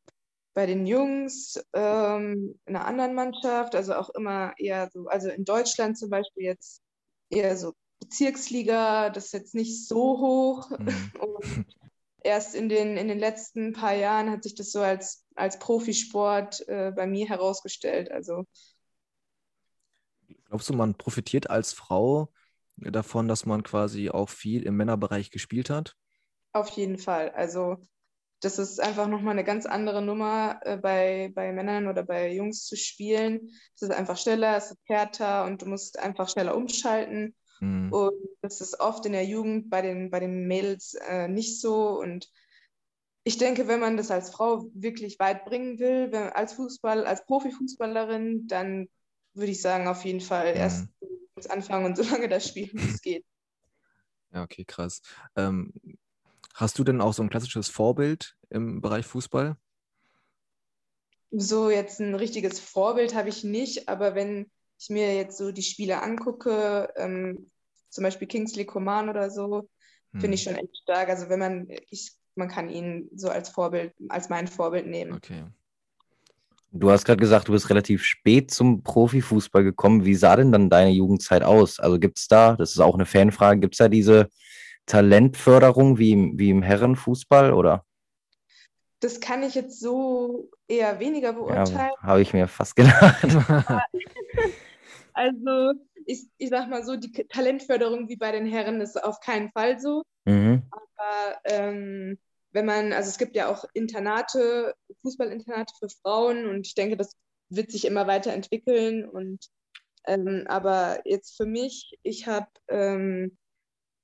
bei den Jungs ähm, in einer anderen Mannschaft, also auch immer eher so, also in Deutschland zum Beispiel jetzt eher so Bezirksliga, das ist jetzt nicht so hoch. Mhm. Und erst in den, in den letzten paar Jahren hat sich das so als, als Profisport äh, bei mir herausgestellt. Also Glaubst du, man profitiert als Frau davon, dass man quasi auch viel im Männerbereich gespielt hat? auf jeden Fall. Also das ist einfach nochmal eine ganz andere Nummer, äh, bei, bei Männern oder bei Jungs zu spielen. Es ist einfach schneller, es ist härter und du musst einfach schneller umschalten. Mhm. Und das ist oft in der Jugend bei den, bei den Mädels äh, nicht so. Und ich denke, wenn man das als Frau wirklich weit bringen will, wenn, als Fußball, als Profifußballerin, dann würde ich sagen, auf jeden Fall Mhm. erst Anfangen und so lange das spielen, wie es geht. Ja, okay, krass. Ähm, hast du denn auch so ein klassisches Vorbild im Bereich Fußball? So jetzt ein richtiges Vorbild habe ich nicht, aber wenn ich mir jetzt so die Spiele angucke, ähm, zum Beispiel Kingsley Coman oder so, finde ich Hm, schon echt stark. Also wenn man, ich, man kann ihn so als Vorbild, als mein Vorbild nehmen. Okay. Du hast gerade gesagt, du bist relativ spät zum Profifußball gekommen. Wie sah denn dann deine Jugendzeit aus? Also gibt es da, das ist auch eine Fanfrage, gibt es da diese Talentförderung wie im, wie im Herrenfußball oder? Das kann ich jetzt so eher weniger Ja, beurteilen. habe ich mir fast gedacht. Also ich, ich sag mal so, die Talentförderung wie bei den Herren ist auf keinen Fall so. Mhm. Aber ähm, wenn man, also es gibt ja auch Internate, Fußballinternate für Frauen und ich denke, das wird sich immer weiterentwickeln. Und ähm, aber jetzt für mich, ich habe ähm,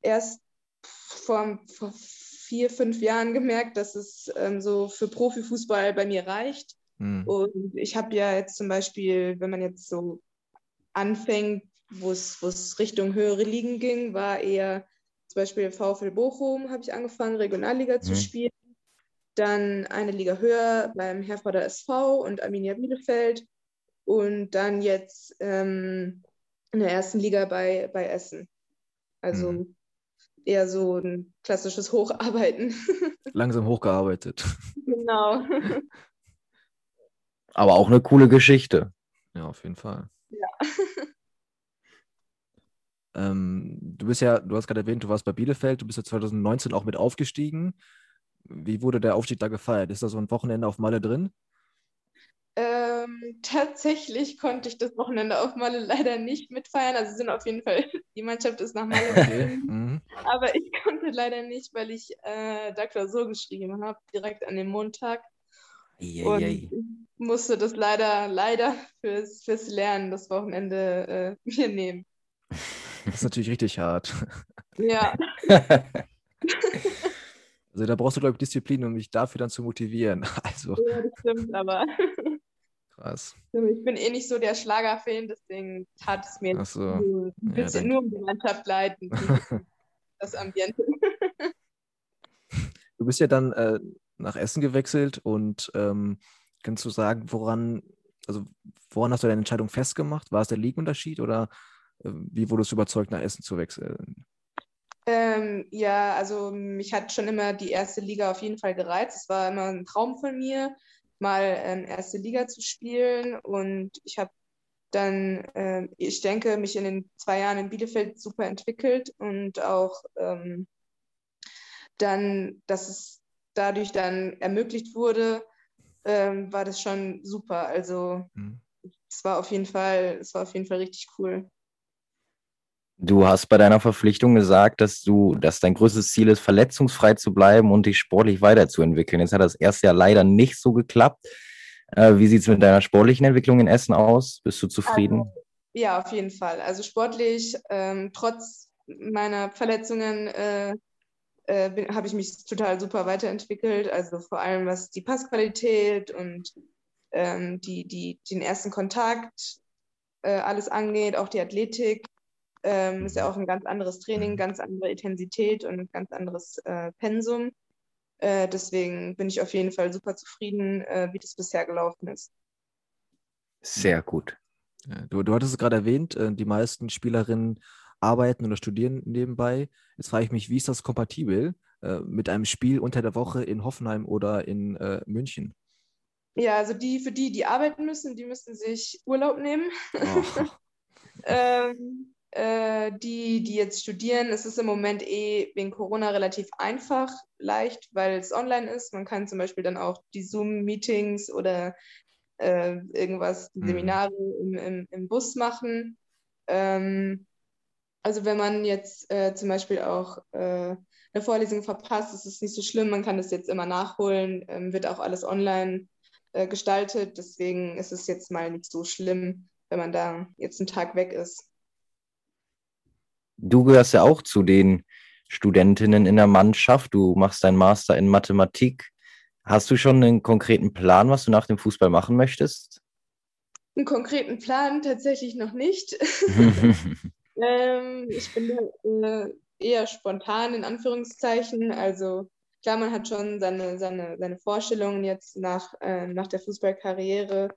erst vor, vor vier, fünf Jahren gemerkt, dass es ähm, so für Profifußball bei mir reicht. Hm, Und ich habe ja jetzt zum Beispiel, wenn man jetzt so anfängt, wo es Richtung höhere Ligen ging, war eher zum Beispiel VfL Bochum, habe ich angefangen, Regionalliga zu Mhm. spielen. Dann eine Liga höher beim Herforder SV und Arminia Bielefeld. Und dann jetzt ähm, in der ersten Liga bei, bei Essen. Also Mhm. eher so ein klassisches Hocharbeiten. Langsam hochgearbeitet. genau. Aber auch eine coole Geschichte. Ja, auf jeden Fall. Ja. Ähm, du bist ja, du hast gerade erwähnt, du warst bei Bielefeld, du bist ja 2019 auch mit aufgestiegen. Wie wurde der Aufstieg da gefeiert? Ist da so ein Wochenende auf Malle drin? Ähm, tatsächlich konnte ich das Wochenende auf Malle leider nicht mitfeiern. Also sind auf jeden Fall, die Mannschaft ist nach Malle Okay. Mhm. Aber ich konnte leider nicht, weil ich äh, da Klausur geschrieben habe, direkt an dem Montag. Und ich musste das leider, leider fürs, fürs Lernen das Wochenende äh, mir nehmen. Das ist natürlich richtig hart. Ja, Also da brauchst du, glaube ich, Disziplin, um dich dafür dann zu motivieren. Also ja, das stimmt, aber krass. ich bin eh nicht so der Schlager-Fan, deswegen tat es mir so. ein Ja, bisschen dann- nur um die Mannschaft leiden, das Ambiente. Du bist ja dann äh, nach Essen gewechselt und ähm, kannst du sagen, woran, also woran hast du deine Entscheidung festgemacht? War es der Ligenunterschied oder wie wurdest du überzeugt, nach Essen zu wechseln? Ähm, ja, also mich hat schon immer die erste Liga auf jeden Fall gereizt. Es war immer ein Traum von mir, mal ähm, erste Liga zu spielen. Und ich habe dann, ähm, ich denke, mich in den zwei Jahren in Bielefeld super entwickelt und auch ähm, dann, dass es dadurch dann ermöglicht wurde, ähm, war das schon super. Also Hm. es war auf jeden Fall, es war auf jeden Fall richtig cool. Du hast bei deiner Verpflichtung gesagt, dass du, dass dein größtes Ziel ist, verletzungsfrei zu bleiben und dich sportlich weiterzuentwickeln. Jetzt hat das erste Jahr leider nicht so geklappt. Äh, wie sieht es mit deiner sportlichen Entwicklung in Essen aus? Bist du zufrieden? Ja, auf jeden Fall. Also sportlich, ähm, trotz meiner Verletzungen, äh, äh, habe ich mich total super weiterentwickelt. Also vor allem was die Passqualität und ähm, die, die, den ersten Kontakt äh, alles angeht, auch die Athletik. Ähm, ist ja auch ein ganz anderes Training, Mhm. ganz andere Intensität und ein ganz anderes äh, Pensum. Äh, deswegen bin ich auf jeden Fall super zufrieden, äh, wie das bisher gelaufen ist. Sehr gut. Ja, du, du hattest es gerade erwähnt, äh, die meisten Spielerinnen arbeiten oder studieren nebenbei. Jetzt frage ich mich, wie ist das kompatibel äh, mit einem Spiel unter der Woche in Hoffenheim oder in äh, München? Ja, also die, für die, die arbeiten müssen, die müssen sich Urlaub nehmen. Oh, Ähm, äh, die, die jetzt studieren, es ist im Moment eh wegen Corona relativ einfach, leicht, weil es online ist. Man kann zum Beispiel dann auch die Zoom-Meetings oder äh, irgendwas, mhm. Seminare im, im, im Bus machen. Ähm, also wenn man jetzt äh, zum Beispiel auch äh, eine Vorlesung verpasst, ist es nicht so schlimm, man kann das jetzt immer nachholen, ähm, wird auch alles online äh, gestaltet, deswegen ist es jetzt mal nicht so schlimm, wenn man da jetzt einen Tag weg ist. Du gehörst ja auch zu den Studentinnen in der Mannschaft. Du machst deinen Master in Mathematik. Hast du schon einen konkreten Plan, was du nach dem Fußball machen möchtest? Einen konkreten Plan tatsächlich noch nicht. ähm, ich bin äh, eher spontan in Anführungszeichen. Also klar, man hat schon seine, seine, seine Vorstellungen jetzt nach, äh, nach der Fußballkarriere,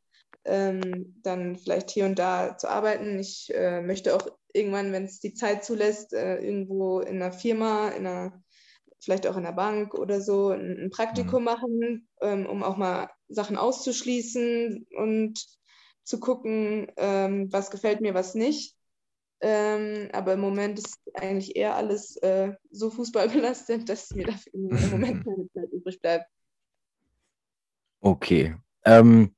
ähm, dann vielleicht hier und da zu arbeiten. Ich äh, möchte auch irgendwann, wenn es die Zeit zulässt, äh, irgendwo in einer Firma, in einer, vielleicht auch in der Bank oder so, ein, ein Praktikum mhm. machen, ähm, um auch mal Sachen auszuschließen und zu gucken, ähm, was gefällt mir, was nicht. Ähm, aber im Moment ist eigentlich eher alles äh, so fußballbelastet, dass mir dafür im Moment keine Zeit übrig bleibt. Okay. Ähm,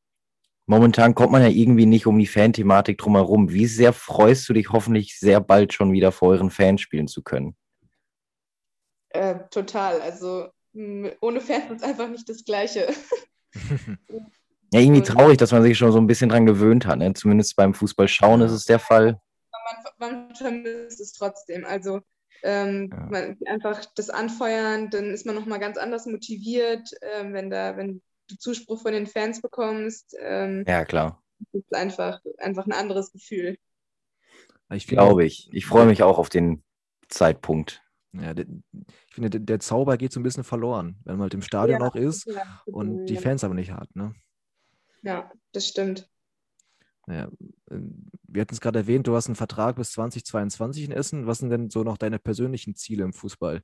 Momentan kommt man ja irgendwie nicht um die Fan-Thematik drumherum. Wie sehr freust du dich hoffentlich sehr bald schon wieder vor euren Fans spielen zu können? Äh, total. Also ohne Fans ist einfach nicht das Gleiche. ja, irgendwie traurig, dass man sich schon so ein bisschen dran gewöhnt hat. Ne? Zumindest beim Fußball schauen ist es der Fall. Man, man vermisst es trotzdem. Also ähm, ja. man, einfach das Anfeuern, dann ist man nochmal ganz anders motiviert, äh, wenn da, wenn Zuspruch von den Fans bekommst. Ähm, ja, klar. Das ist einfach, einfach ein anderes Gefühl. Ich glaube ich. Ich freue mich auch auf den Zeitpunkt. Ja, der, ich finde, der, der, Zauber geht so ein bisschen verloren, wenn man halt im Stadion ja, auch ist ja, und die Fans aber nicht hat. Ne? Ja, das stimmt. Naja, ähm, wir hatten es gerade erwähnt, du hast einen Vertrag bis 2022 in Essen. Was sind denn so noch deine persönlichen Ziele im Fußball?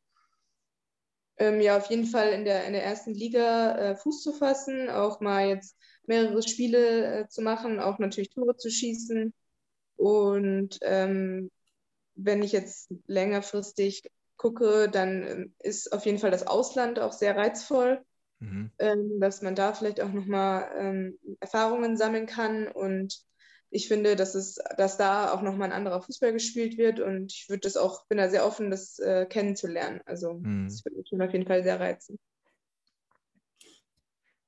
Ähm, ja auf jeden Fall in der, in der ersten Liga äh, Fuß zu fassen, auch mal jetzt mehrere Spiele äh, zu machen, auch natürlich Tore zu schießen. Und ähm, wenn ich jetzt längerfristig gucke, dann ähm, ist auf jeden Fall das Ausland auch sehr reizvoll, mhm. ähm, dass man da vielleicht auch nochmal ähm, Erfahrungen sammeln kann und ich finde, dass es, dass da auch nochmal ein anderer Fußball gespielt wird und ich würde das auch, bin da sehr offen, das äh, kennenzulernen. Also mhm. das würde mich auf jeden Fall sehr reizen.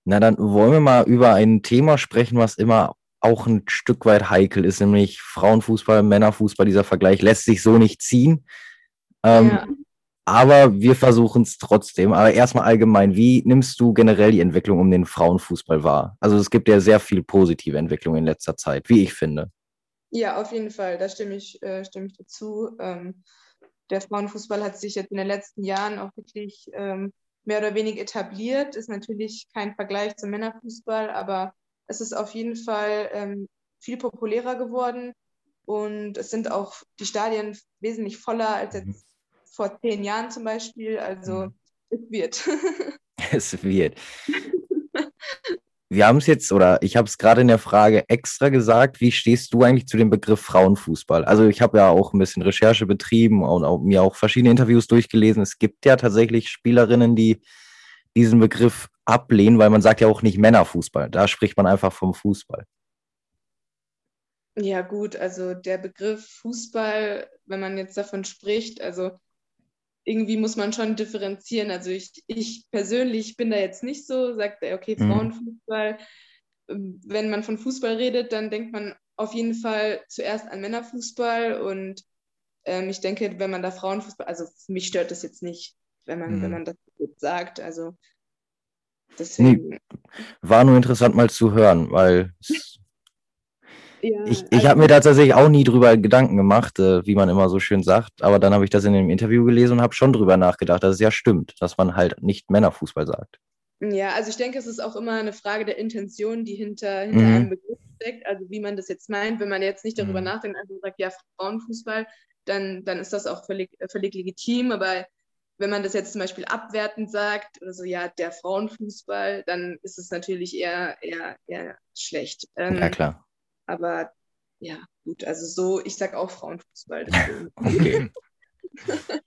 Na, dann wollen wir mal über ein Thema sprechen, was immer auch ein Stück weit heikel ist, nämlich Frauenfußball, Männerfußball. Dieser Vergleich lässt sich so nicht ziehen. Ähm, ja. Aber wir versuchen es trotzdem. Aber erstmal allgemein, wie nimmst du generell die Entwicklung um den Frauenfußball wahr? Also es gibt ja sehr viel positive Entwicklung in letzter Zeit, wie ich finde. Ja, auf jeden Fall, da stimme ich, äh, stimme ich dazu. Ähm, der Frauenfußball hat sich jetzt in den letzten Jahren auch wirklich ähm, mehr oder weniger etabliert. Ist natürlich kein Vergleich zum Männerfußball, aber es ist auf jeden Fall ähm, viel populärer geworden. Und es sind auch die Stadien wesentlich voller als jetzt vor zehn Jahren zum Beispiel. Also mhm. es wird. es wird. Wir haben es jetzt, oder ich habe es gerade in der Frage extra gesagt, wie stehst du eigentlich zu dem Begriff Frauenfußball? Also ich habe ja auch ein bisschen Recherche betrieben und auch, mir auch verschiedene Interviews durchgelesen. Es gibt ja tatsächlich Spielerinnen, die diesen Begriff ablehnen, weil man sagt ja auch nicht Männerfußball. Da spricht man einfach vom Fußball. Ja gut, also der Begriff Fußball, wenn man jetzt davon spricht, also irgendwie muss man schon differenzieren. Also ich, ich persönlich bin da jetzt nicht so, sagt er, okay, mhm. Frauenfußball. Mhm. Wenn man von Fußball redet, dann denkt man auf jeden Fall zuerst an Männerfußball und ähm, ich denke, wenn man da Frauenfußball, also mich stört das jetzt nicht, wenn man, mhm. wenn man das jetzt sagt. Also deswegen. Nee, war nur interessant mal zu hören, weil es ja, ich ich also, habe mir da tatsächlich auch nie drüber Gedanken gemacht, äh, wie man immer so schön sagt. Aber dann habe ich das in dem Interview gelesen und habe schon drüber nachgedacht, dass es ja stimmt, dass man halt nicht Männerfußball sagt. Ja, also ich denke, es ist auch immer eine Frage der Intention, die hinter, hinter mhm. einem Begriff steckt. Also wie man das jetzt meint. Wenn man jetzt nicht darüber mhm. nachdenkt, einfach sagt, ja, Frauenfußball, dann, dann ist das auch völlig, völlig legitim. Aber wenn man das jetzt zum Beispiel abwertend sagt oder so, ja, der Frauenfußball, dann ist es natürlich eher, eher, eher schlecht. Ähm, ja, klar. Aber ja, gut, also so, ich sag auch Frauenfußball. Okay.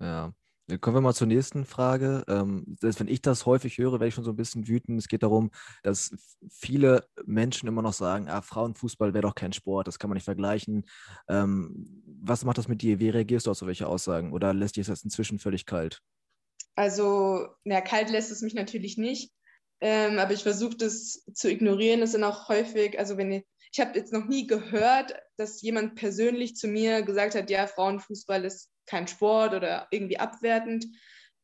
Ja. Kommen wir mal zur nächsten Frage. Ähm, selbst wenn ich das häufig höre, werde ich schon so ein bisschen wütend. Es geht darum, dass viele Menschen immer noch sagen, ah, Frauenfußball wäre doch kein Sport, das kann man nicht vergleichen. Ähm, was macht das mit dir? Wie reagierst du auf solche Aussagen? Oder lässt dich das inzwischen völlig kalt? Also, na, kalt lässt es mich natürlich nicht, ähm, aber ich versuche das zu ignorieren. Es sind auch häufig, also wenn ich, ich habe jetzt noch nie gehört, dass jemand persönlich zu mir gesagt hat, ja, Frauenfußball ist kein Sport oder irgendwie abwertend.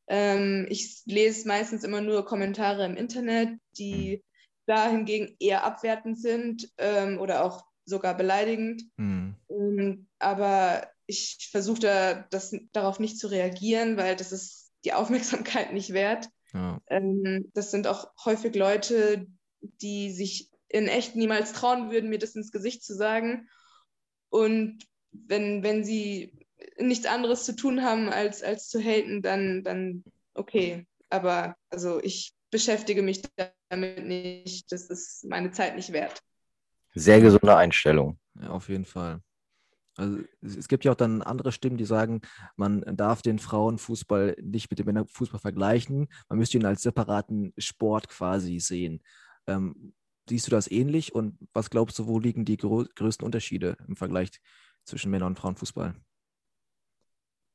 Ähm, ich lese meistens immer nur Kommentare im Internet, die da hingegen eher abwertend sind ähm, oder auch sogar beleidigend. Hm. Ähm, aber ich versuche da, das, darauf nicht zu reagieren, weil das ist die Aufmerksamkeit nicht wert. Ja. Ähm, das sind auch häufig Leute, die sich in echt niemals trauen würden, mir das ins Gesicht zu sagen. Und wenn, wenn sie nichts anderes zu tun haben, als, als zu haten, dann, dann okay. Aber also ich beschäftige mich damit nicht. Das ist meine Zeit nicht wert. Sehr gesunde Einstellung. Ja, auf jeden Fall. Also es, gibt ja auch dann andere Stimmen, die sagen, man darf den Frauenfußball nicht mit dem Männerfußball vergleichen. Man müsste ihn als separaten Sport quasi sehen. Ähm, siehst du das ähnlich? Und was glaubst du, wo liegen die grö größten Unterschiede im Vergleich zwischen Männer- und Frauenfußball?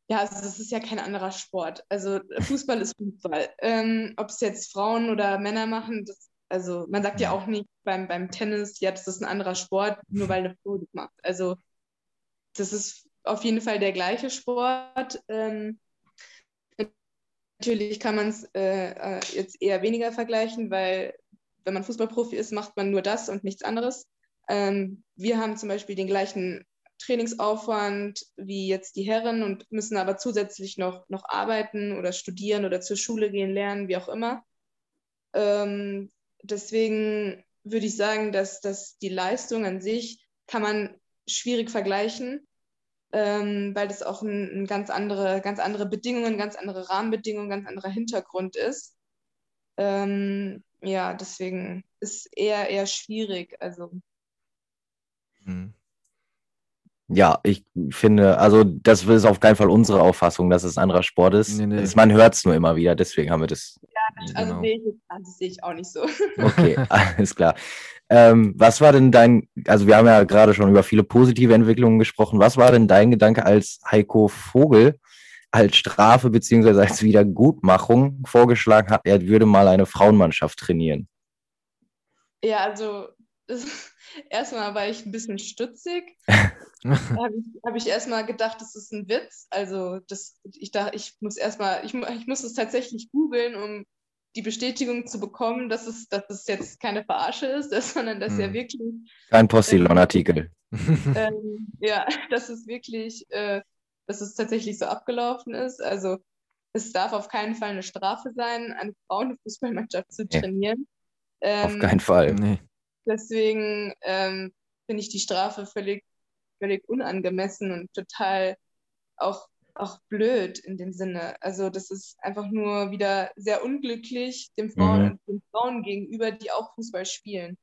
Ja, also das ist ja kein anderer Sport. Also Fußball ist Fußball. Ähm, ob es jetzt Frauen oder Männer machen, das, also man sagt ja auch nicht beim, beim Tennis, ja, das ist ein anderer Sport, nur weil eine Frau das macht. Also das ist auf jeden Fall der gleiche Sport. Ähm, natürlich kann man es äh, äh, jetzt eher weniger vergleichen, weil wenn man Fußballprofi ist, macht man nur das und nichts anderes. Ähm, wir haben zum Beispiel den gleichen Trainingsaufwand wie jetzt die Herren und müssen aber zusätzlich noch, noch arbeiten oder studieren oder zur Schule gehen, lernen, wie auch immer. Ähm, deswegen würde ich sagen, dass, dass die Leistung an sich kann man schwierig vergleichen, ähm, weil das auch ein, ein ganz andere, ganz andere Bedingungen, ganz andere Rahmenbedingungen, ganz anderer Hintergrund ist. Ähm, ja, deswegen ist eher eher schwierig. Also Hm. Ja, ich finde, also das ist auf keinen Fall unsere Auffassung, dass es ein anderer Sport ist. Nee, nee. Man hört es nur immer wieder, deswegen haben wir das. Also Genau. sehe ich, jetzt- das sehe ich auch nicht so. Okay, alles klar. Ähm, was war denn dein, also wir haben ja gerade schon über viele positive Entwicklungen gesprochen. Was war denn dein Gedanke, als Heiko Vogel als Strafe beziehungsweise als Wiedergutmachung vorgeschlagen hat, er würde mal eine Frauenmannschaft trainieren? Ja, also erstmal war ich ein bisschen stutzig. Habe ich, hab ich erstmal gedacht, das ist ein Witz. Also das, ich dachte, ich muss erstmal, ich, ich muss es tatsächlich googeln, um die Bestätigung zu bekommen, dass es, dass es jetzt keine Verarsche ist, sondern dass er Hm. wirklich Kein Postillon-Artikel. ähm, ja, dass es wirklich, äh, dass es tatsächlich so abgelaufen ist. Also es darf auf keinen Fall eine Strafe sein, eine Frauenfußballmannschaft zu Nee. trainieren. Auf Ähm, keinen Fall. nee. Deswegen ähm, finde ich die Strafe völlig, völlig unangemessen und total auch, auch blöd in dem Sinne. Also das ist einfach nur wieder sehr unglücklich dem Frauen, den Frauen gegenüber, die auch Fußball spielen.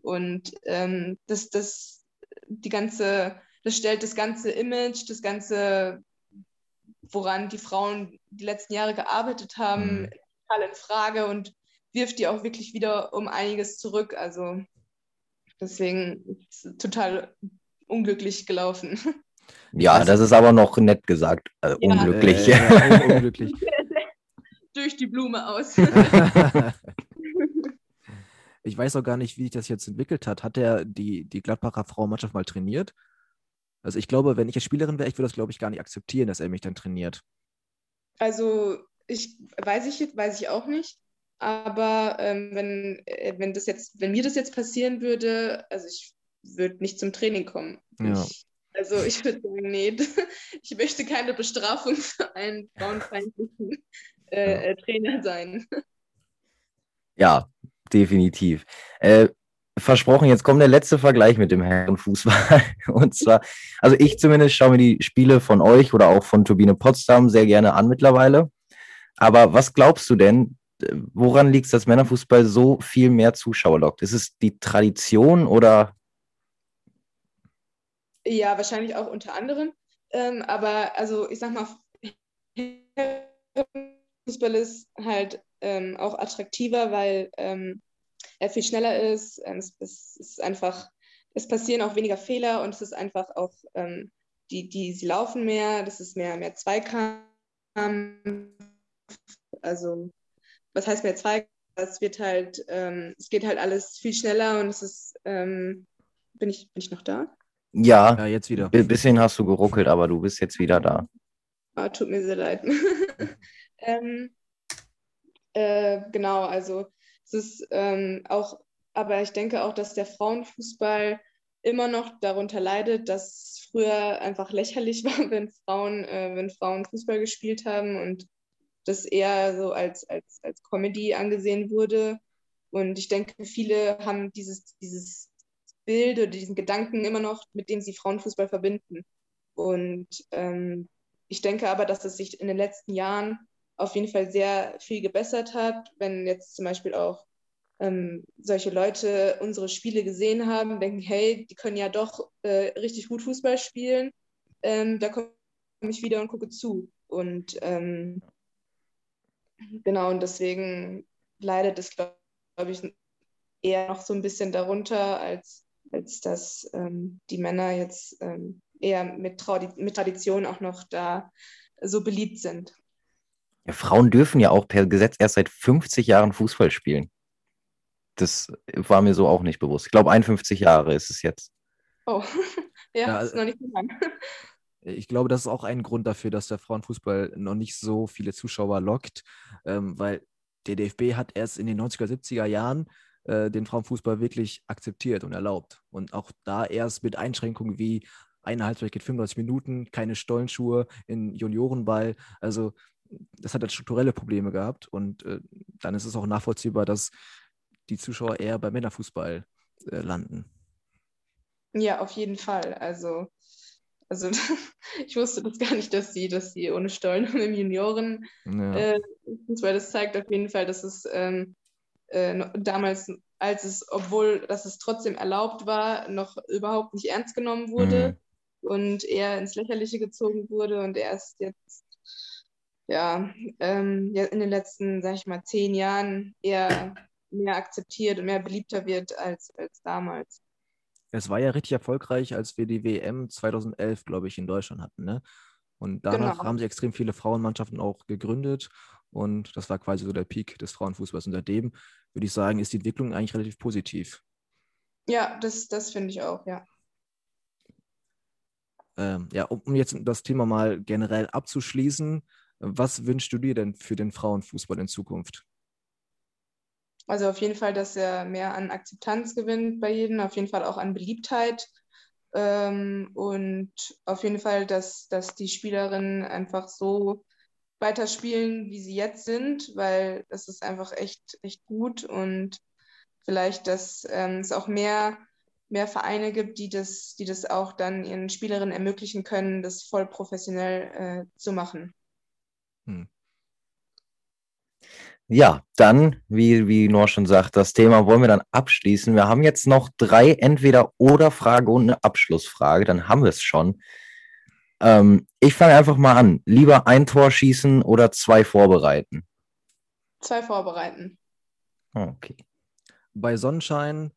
Und ähm, das, das, die ganze, das stellt das ganze Image, das ganze, woran die Frauen die letzten Jahre gearbeitet haben, Mhm. total in Frage und wirft die auch wirklich wieder um einiges zurück. Also deswegen ist es total unglücklich gelaufen. Ja, das ist aber noch nett gesagt. Äh, Ja. unglücklich. Äh, unglücklich. Durch die Blume aus. ich weiß auch gar nicht, wie sich das jetzt entwickelt hat. Hat er die, die Gladbacher Frauenmannschaft mal trainiert? Also ich glaube, wenn ich jetzt Spielerin wäre, ich würde das, glaube ich, gar nicht akzeptieren, dass er mich dann trainiert. Also ich weiß ich jetzt, weiß ich auch nicht. Aber ähm, wenn, äh, wenn das jetzt, wenn mir das jetzt passieren würde, also ich würde nicht zum Training kommen. Ja. Ich, also ich würde sagen, nee, ich möchte keine Bestrafung für einen frauenfeindlichen äh, äh, Trainer sein. Ja, definitiv. Äh, versprochen, jetzt kommt der letzte Vergleich mit dem Herrenfußball. Und zwar, also ich zumindest schaue mir die Spiele von euch oder auch von Turbine Potsdam sehr gerne an mittlerweile. Aber was glaubst du denn, woran liegt es, dass Männerfußball so viel mehr Zuschauer lockt? Ist es die Tradition oder Ja, wahrscheinlich auch unter anderem. Ähm, aber also ich sag mal, Fußball ist halt ähm, auch attraktiver, weil ähm, er viel schneller ist. Ähm, es, es, ist einfach, es passieren auch weniger Fehler und es ist einfach auch, ähm, die, die, sie laufen mehr, das ist mehr, mehr Zweikampf. Also, was heißt mehr Zweikampf? Es wird halt, ähm, es geht halt alles viel schneller und es ist, bin ich, bin ich noch da? Ja, Ja, jetzt wieder. ein bisschen hast du geruckelt, aber du bist jetzt wieder da. Ah, tut mir sehr leid. ähm, äh, genau, also es ist ähm, auch, aber ich denke auch, dass der Frauenfußball immer noch darunter leidet, dass es früher einfach lächerlich war, wenn Frauen, äh, wenn Frauen Fußball gespielt haben und das eher so als, als, als Comedy angesehen wurde. Und ich denke, viele haben dieses, dieses Bild oder diesen Gedanken immer noch, mit dem sie Frauenfußball verbinden. Und ähm, ich denke aber, dass es sich in den letzten Jahren auf jeden Fall sehr viel gebessert hat. Wenn jetzt zum Beispiel auch ähm, solche Leute unsere Spiele gesehen haben, denken, hey, die können ja doch äh, richtig gut Fußball spielen. Ähm, da komme ich wieder und gucke zu. Und ähm, genau, und deswegen leidet es, glaube glaub ich, eher noch so ein bisschen darunter, als, als dass ähm, die Männer jetzt ähm, eher mit, Tradi mit Tradition auch noch da so beliebt sind. Ja, Frauen dürfen ja auch per Gesetz erst seit 50 Jahren Fußball spielen. Das war mir so auch nicht bewusst. Ich glaube, 51 Jahre ist es jetzt. Oh, ja, Ja, ist noch nicht so lang. Ich glaube, das ist auch ein Grund dafür, dass der Frauenfußball noch nicht so viele Zuschauer lockt, ähm, weil der DFB hat erst in den 90er, 70er Jahren äh, den Frauenfußball wirklich akzeptiert und erlaubt. Und auch da erst mit Einschränkungen wie eine Halbzeit geht 35 Minuten, keine Stollenschuhe in Juniorenball. Also das hat halt strukturelle Probleme gehabt und äh, dann ist es auch nachvollziehbar, dass die Zuschauer eher bei Männerfußball äh, landen. Ja, auf jeden Fall. Also, also ich wusste das gar nicht, dass sie, dass sie ohne Stollen im Junioren Ja. äh, Fußball, das zeigt auf jeden Fall, dass es ähm, äh, damals, als es, obwohl dass es trotzdem erlaubt war, noch überhaupt nicht ernst genommen wurde und eher ins Lächerliche gezogen wurde und erst jetzt, ja, ähm, ja in den letzten, sag ich mal, zehn Jahren eher mehr akzeptiert und mehr beliebter wird als, als damals. Es war ja richtig erfolgreich, als wir die WM 2011, glaube ich, in Deutschland hatten. Ne? Und danach Genau. haben sie extrem viele Frauenmannschaften auch gegründet. Und das war quasi so der Peak des Frauenfußballs. Und seitdem würde ich sagen, ist die Entwicklung eigentlich relativ positiv. Ja, das, das finde ich auch, ja. Ähm, ja, um, jetzt das Thema mal generell abzuschließen, was wünschst du dir denn für den Frauenfußball in Zukunft? Also auf jeden Fall, dass er mehr an Akzeptanz gewinnt bei jedem, auf jeden Fall auch an Beliebtheit. Ähm, und auf jeden Fall, dass, dass die Spielerinnen einfach so weiterspielen, wie sie jetzt sind, weil das ist einfach echt, echt gut und vielleicht, dass ähm, es auch mehr, mehr Vereine gibt, die das, die das auch dann ihren Spielerinnen ermöglichen können, das voll professionell äh, zu machen. Ja, dann, wie, wie Noor schon sagt, das Thema wollen wir dann abschließen. Wir haben jetzt noch drei Entweder-Oder-Frage und eine Abschlussfrage. Dann haben wir es schon. Ähm, ich fange einfach mal an. Lieber ein Tor schießen oder zwei vorbereiten? Zwei vorbereiten. Okay. Bei Sonnenschein,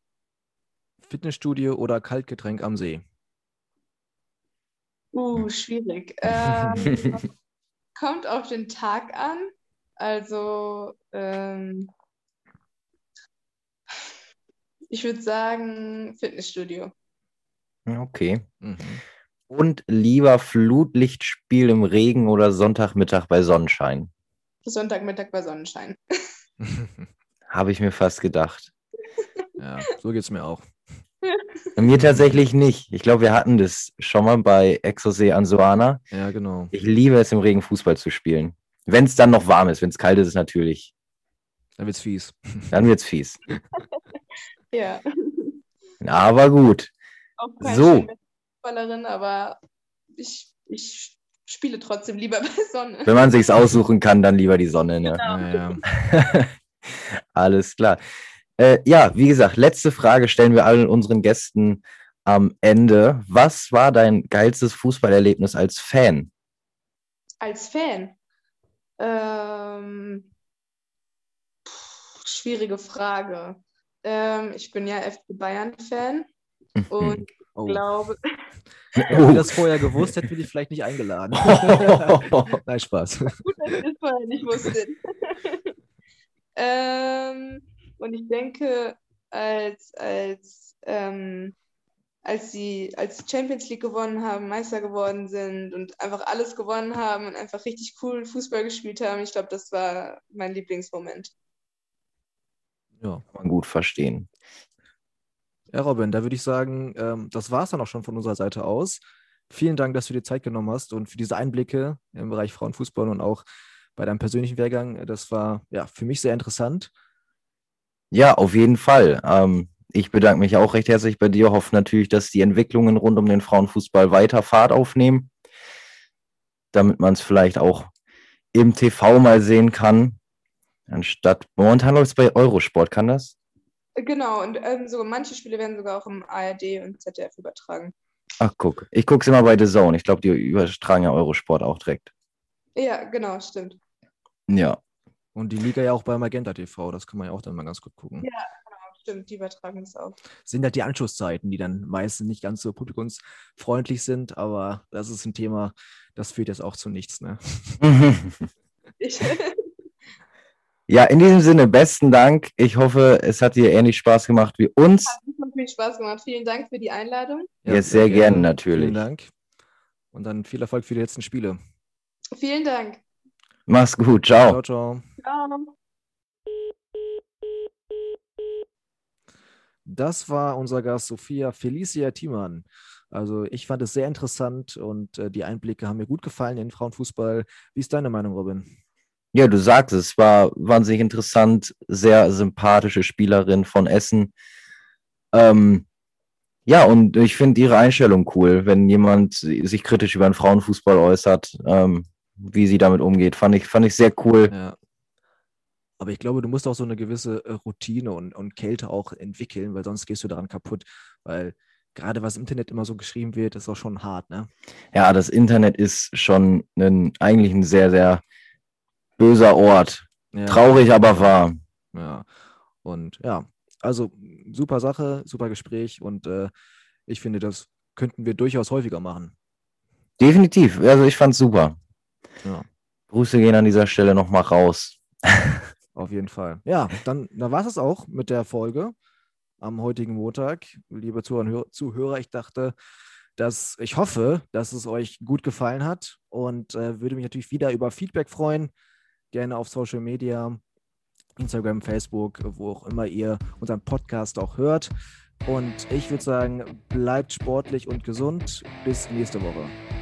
Fitnessstudio oder Kaltgetränk am See? Uh, schwierig. Ähm, kommt auf den Tag an. Also, ähm, ich würde sagen Fitnessstudio. Okay. Mhm. Und lieber Flutlichtspiel im Regen oder Sonntagmittag bei Sonnenschein? Sonntagmittag bei Sonnenschein. Habe ich mir fast gedacht. ja, so geht es mir auch. Mir tatsächlich nicht. Ich glaube, wir hatten das schon mal bei Exosee Ansoana. Ja, genau. Ich liebe es, im Regen Fußball zu spielen. Wenn es dann noch warm ist, wenn es kalt ist, ist natürlich, Dann wird's fies. dann wird es fies. Ja, Aber gut. So. Fußballerin, aber ich, ich spiele trotzdem lieber bei Sonne. Wenn man sich's aussuchen kann, dann lieber die Sonne. Ne? Ja. Alles klar. Äh, ja, wie gesagt, letzte Frage stellen wir allen unseren Gästen. am Ende. Was war dein geilstes Fußballerlebnis als Fan? Als Fan? Ähm, pff, schwierige Frage. Ähm, ich bin ja FC Bayern-Fan und Oh. glaube, Hätten wir das vorher gewusst, hätten wir dich vielleicht nicht eingeladen. Nein, Spaß. gut, dass ihr es vorher nicht wusstet. ähm, und ich denke, als, als, ähm, als sie als Champions League gewonnen haben, Meister geworden sind und einfach alles gewonnen haben und einfach richtig cool Fußball gespielt haben, ich glaube, das war mein Lieblingsmoment. Ja. Kann man gut verstehen. Ja, Robin, da würde ich sagen, ähm, das war es dann auch schon von unserer Seite aus. Vielen Dank, dass du dir Zeit genommen hast und für diese Einblicke im Bereich Frauenfußball und auch bei deinem persönlichen Wehrgang. Das war ja für mich sehr interessant. Ja, auf jeden Fall. Ähm, ich bedanke mich auch recht herzlich bei dir. Hoffe natürlich, dass die Entwicklungen rund um den Frauenfußball weiter Fahrt aufnehmen, damit man es vielleicht auch im TV mal sehen kann. Anstatt momentan läuft es bei Eurosport, kann das? Genau, und ähm, so manche Spiele werden sogar auch im ARD und ZDF übertragen. Ach, guck. Ich gucke es immer bei The Zone. Ich glaube, die übertragen ja Eurosport auch direkt. Ja, genau, stimmt. Ja. Und die Liga ja auch bei Magenta TV, das kann man ja auch dann mal ganz gut gucken. Ja. Stimmt, die übertragen es auch. Sind halt die Anschlusszeiten, die dann meistens nicht ganz so publikumsfreundlich sind, aber das ist ein Thema, das führt jetzt auch zu nichts. Ne? Ich, ja, in diesem Sinne, besten Dank. Ich hoffe, es hat dir ähnlich Spaß gemacht wie uns. hat viel Spaß gemacht. Vielen Dank für die Einladung. Ja, sehr gerne, natürlich. Vielen Dank. Und dann viel Erfolg für die letzten Spiele. Vielen Dank. Mach's gut. Ciao. Ciao, ciao. Ciao. Das war unser Gast Sophia Felicia Thiemann. Also ich fand es sehr interessant und äh, die Einblicke haben mir gut gefallen in den Frauenfußball. Wie ist deine Meinung, Robin? Ja, du sagst es, war wahnsinnig interessant, sehr sympathische Spielerin von Essen. Ähm, ja, und ich finde ihre Einstellung cool, wenn jemand sich kritisch über den Frauenfußball äußert, ähm, wie sie damit umgeht. Fand ich, fand ich sehr cool. Ja. Aber ich glaube, du musst auch so eine gewisse äh, Routine und, und Kälte auch entwickeln, weil sonst gehst du daran kaputt. Weil gerade was im Internet immer so geschrieben wird, ist auch schon hart, ne? Ja, das Internet ist schon ein, eigentlich ein sehr, sehr böser Ort. Ja. Traurig, aber wahr. Ja. Und ja, also super Sache, super Gespräch und äh, ich finde, das könnten wir durchaus häufiger machen. Definitiv. Also ich fand's super. Ja. Grüße gehen an dieser Stelle nochmal raus. Auf jeden Fall. Ja, dann da war es auch mit der Folge am heutigen Montag. Liebe Zuhörer, ich dachte, dass ich hoffe, dass es euch gut gefallen hat und äh, würde mich natürlich wieder über Feedback freuen. Gerne auf Social Media, Instagram, Facebook, wo auch immer ihr unseren Podcast auch hört. Und ich würde sagen, bleibt sportlich und gesund. Bis nächste Woche.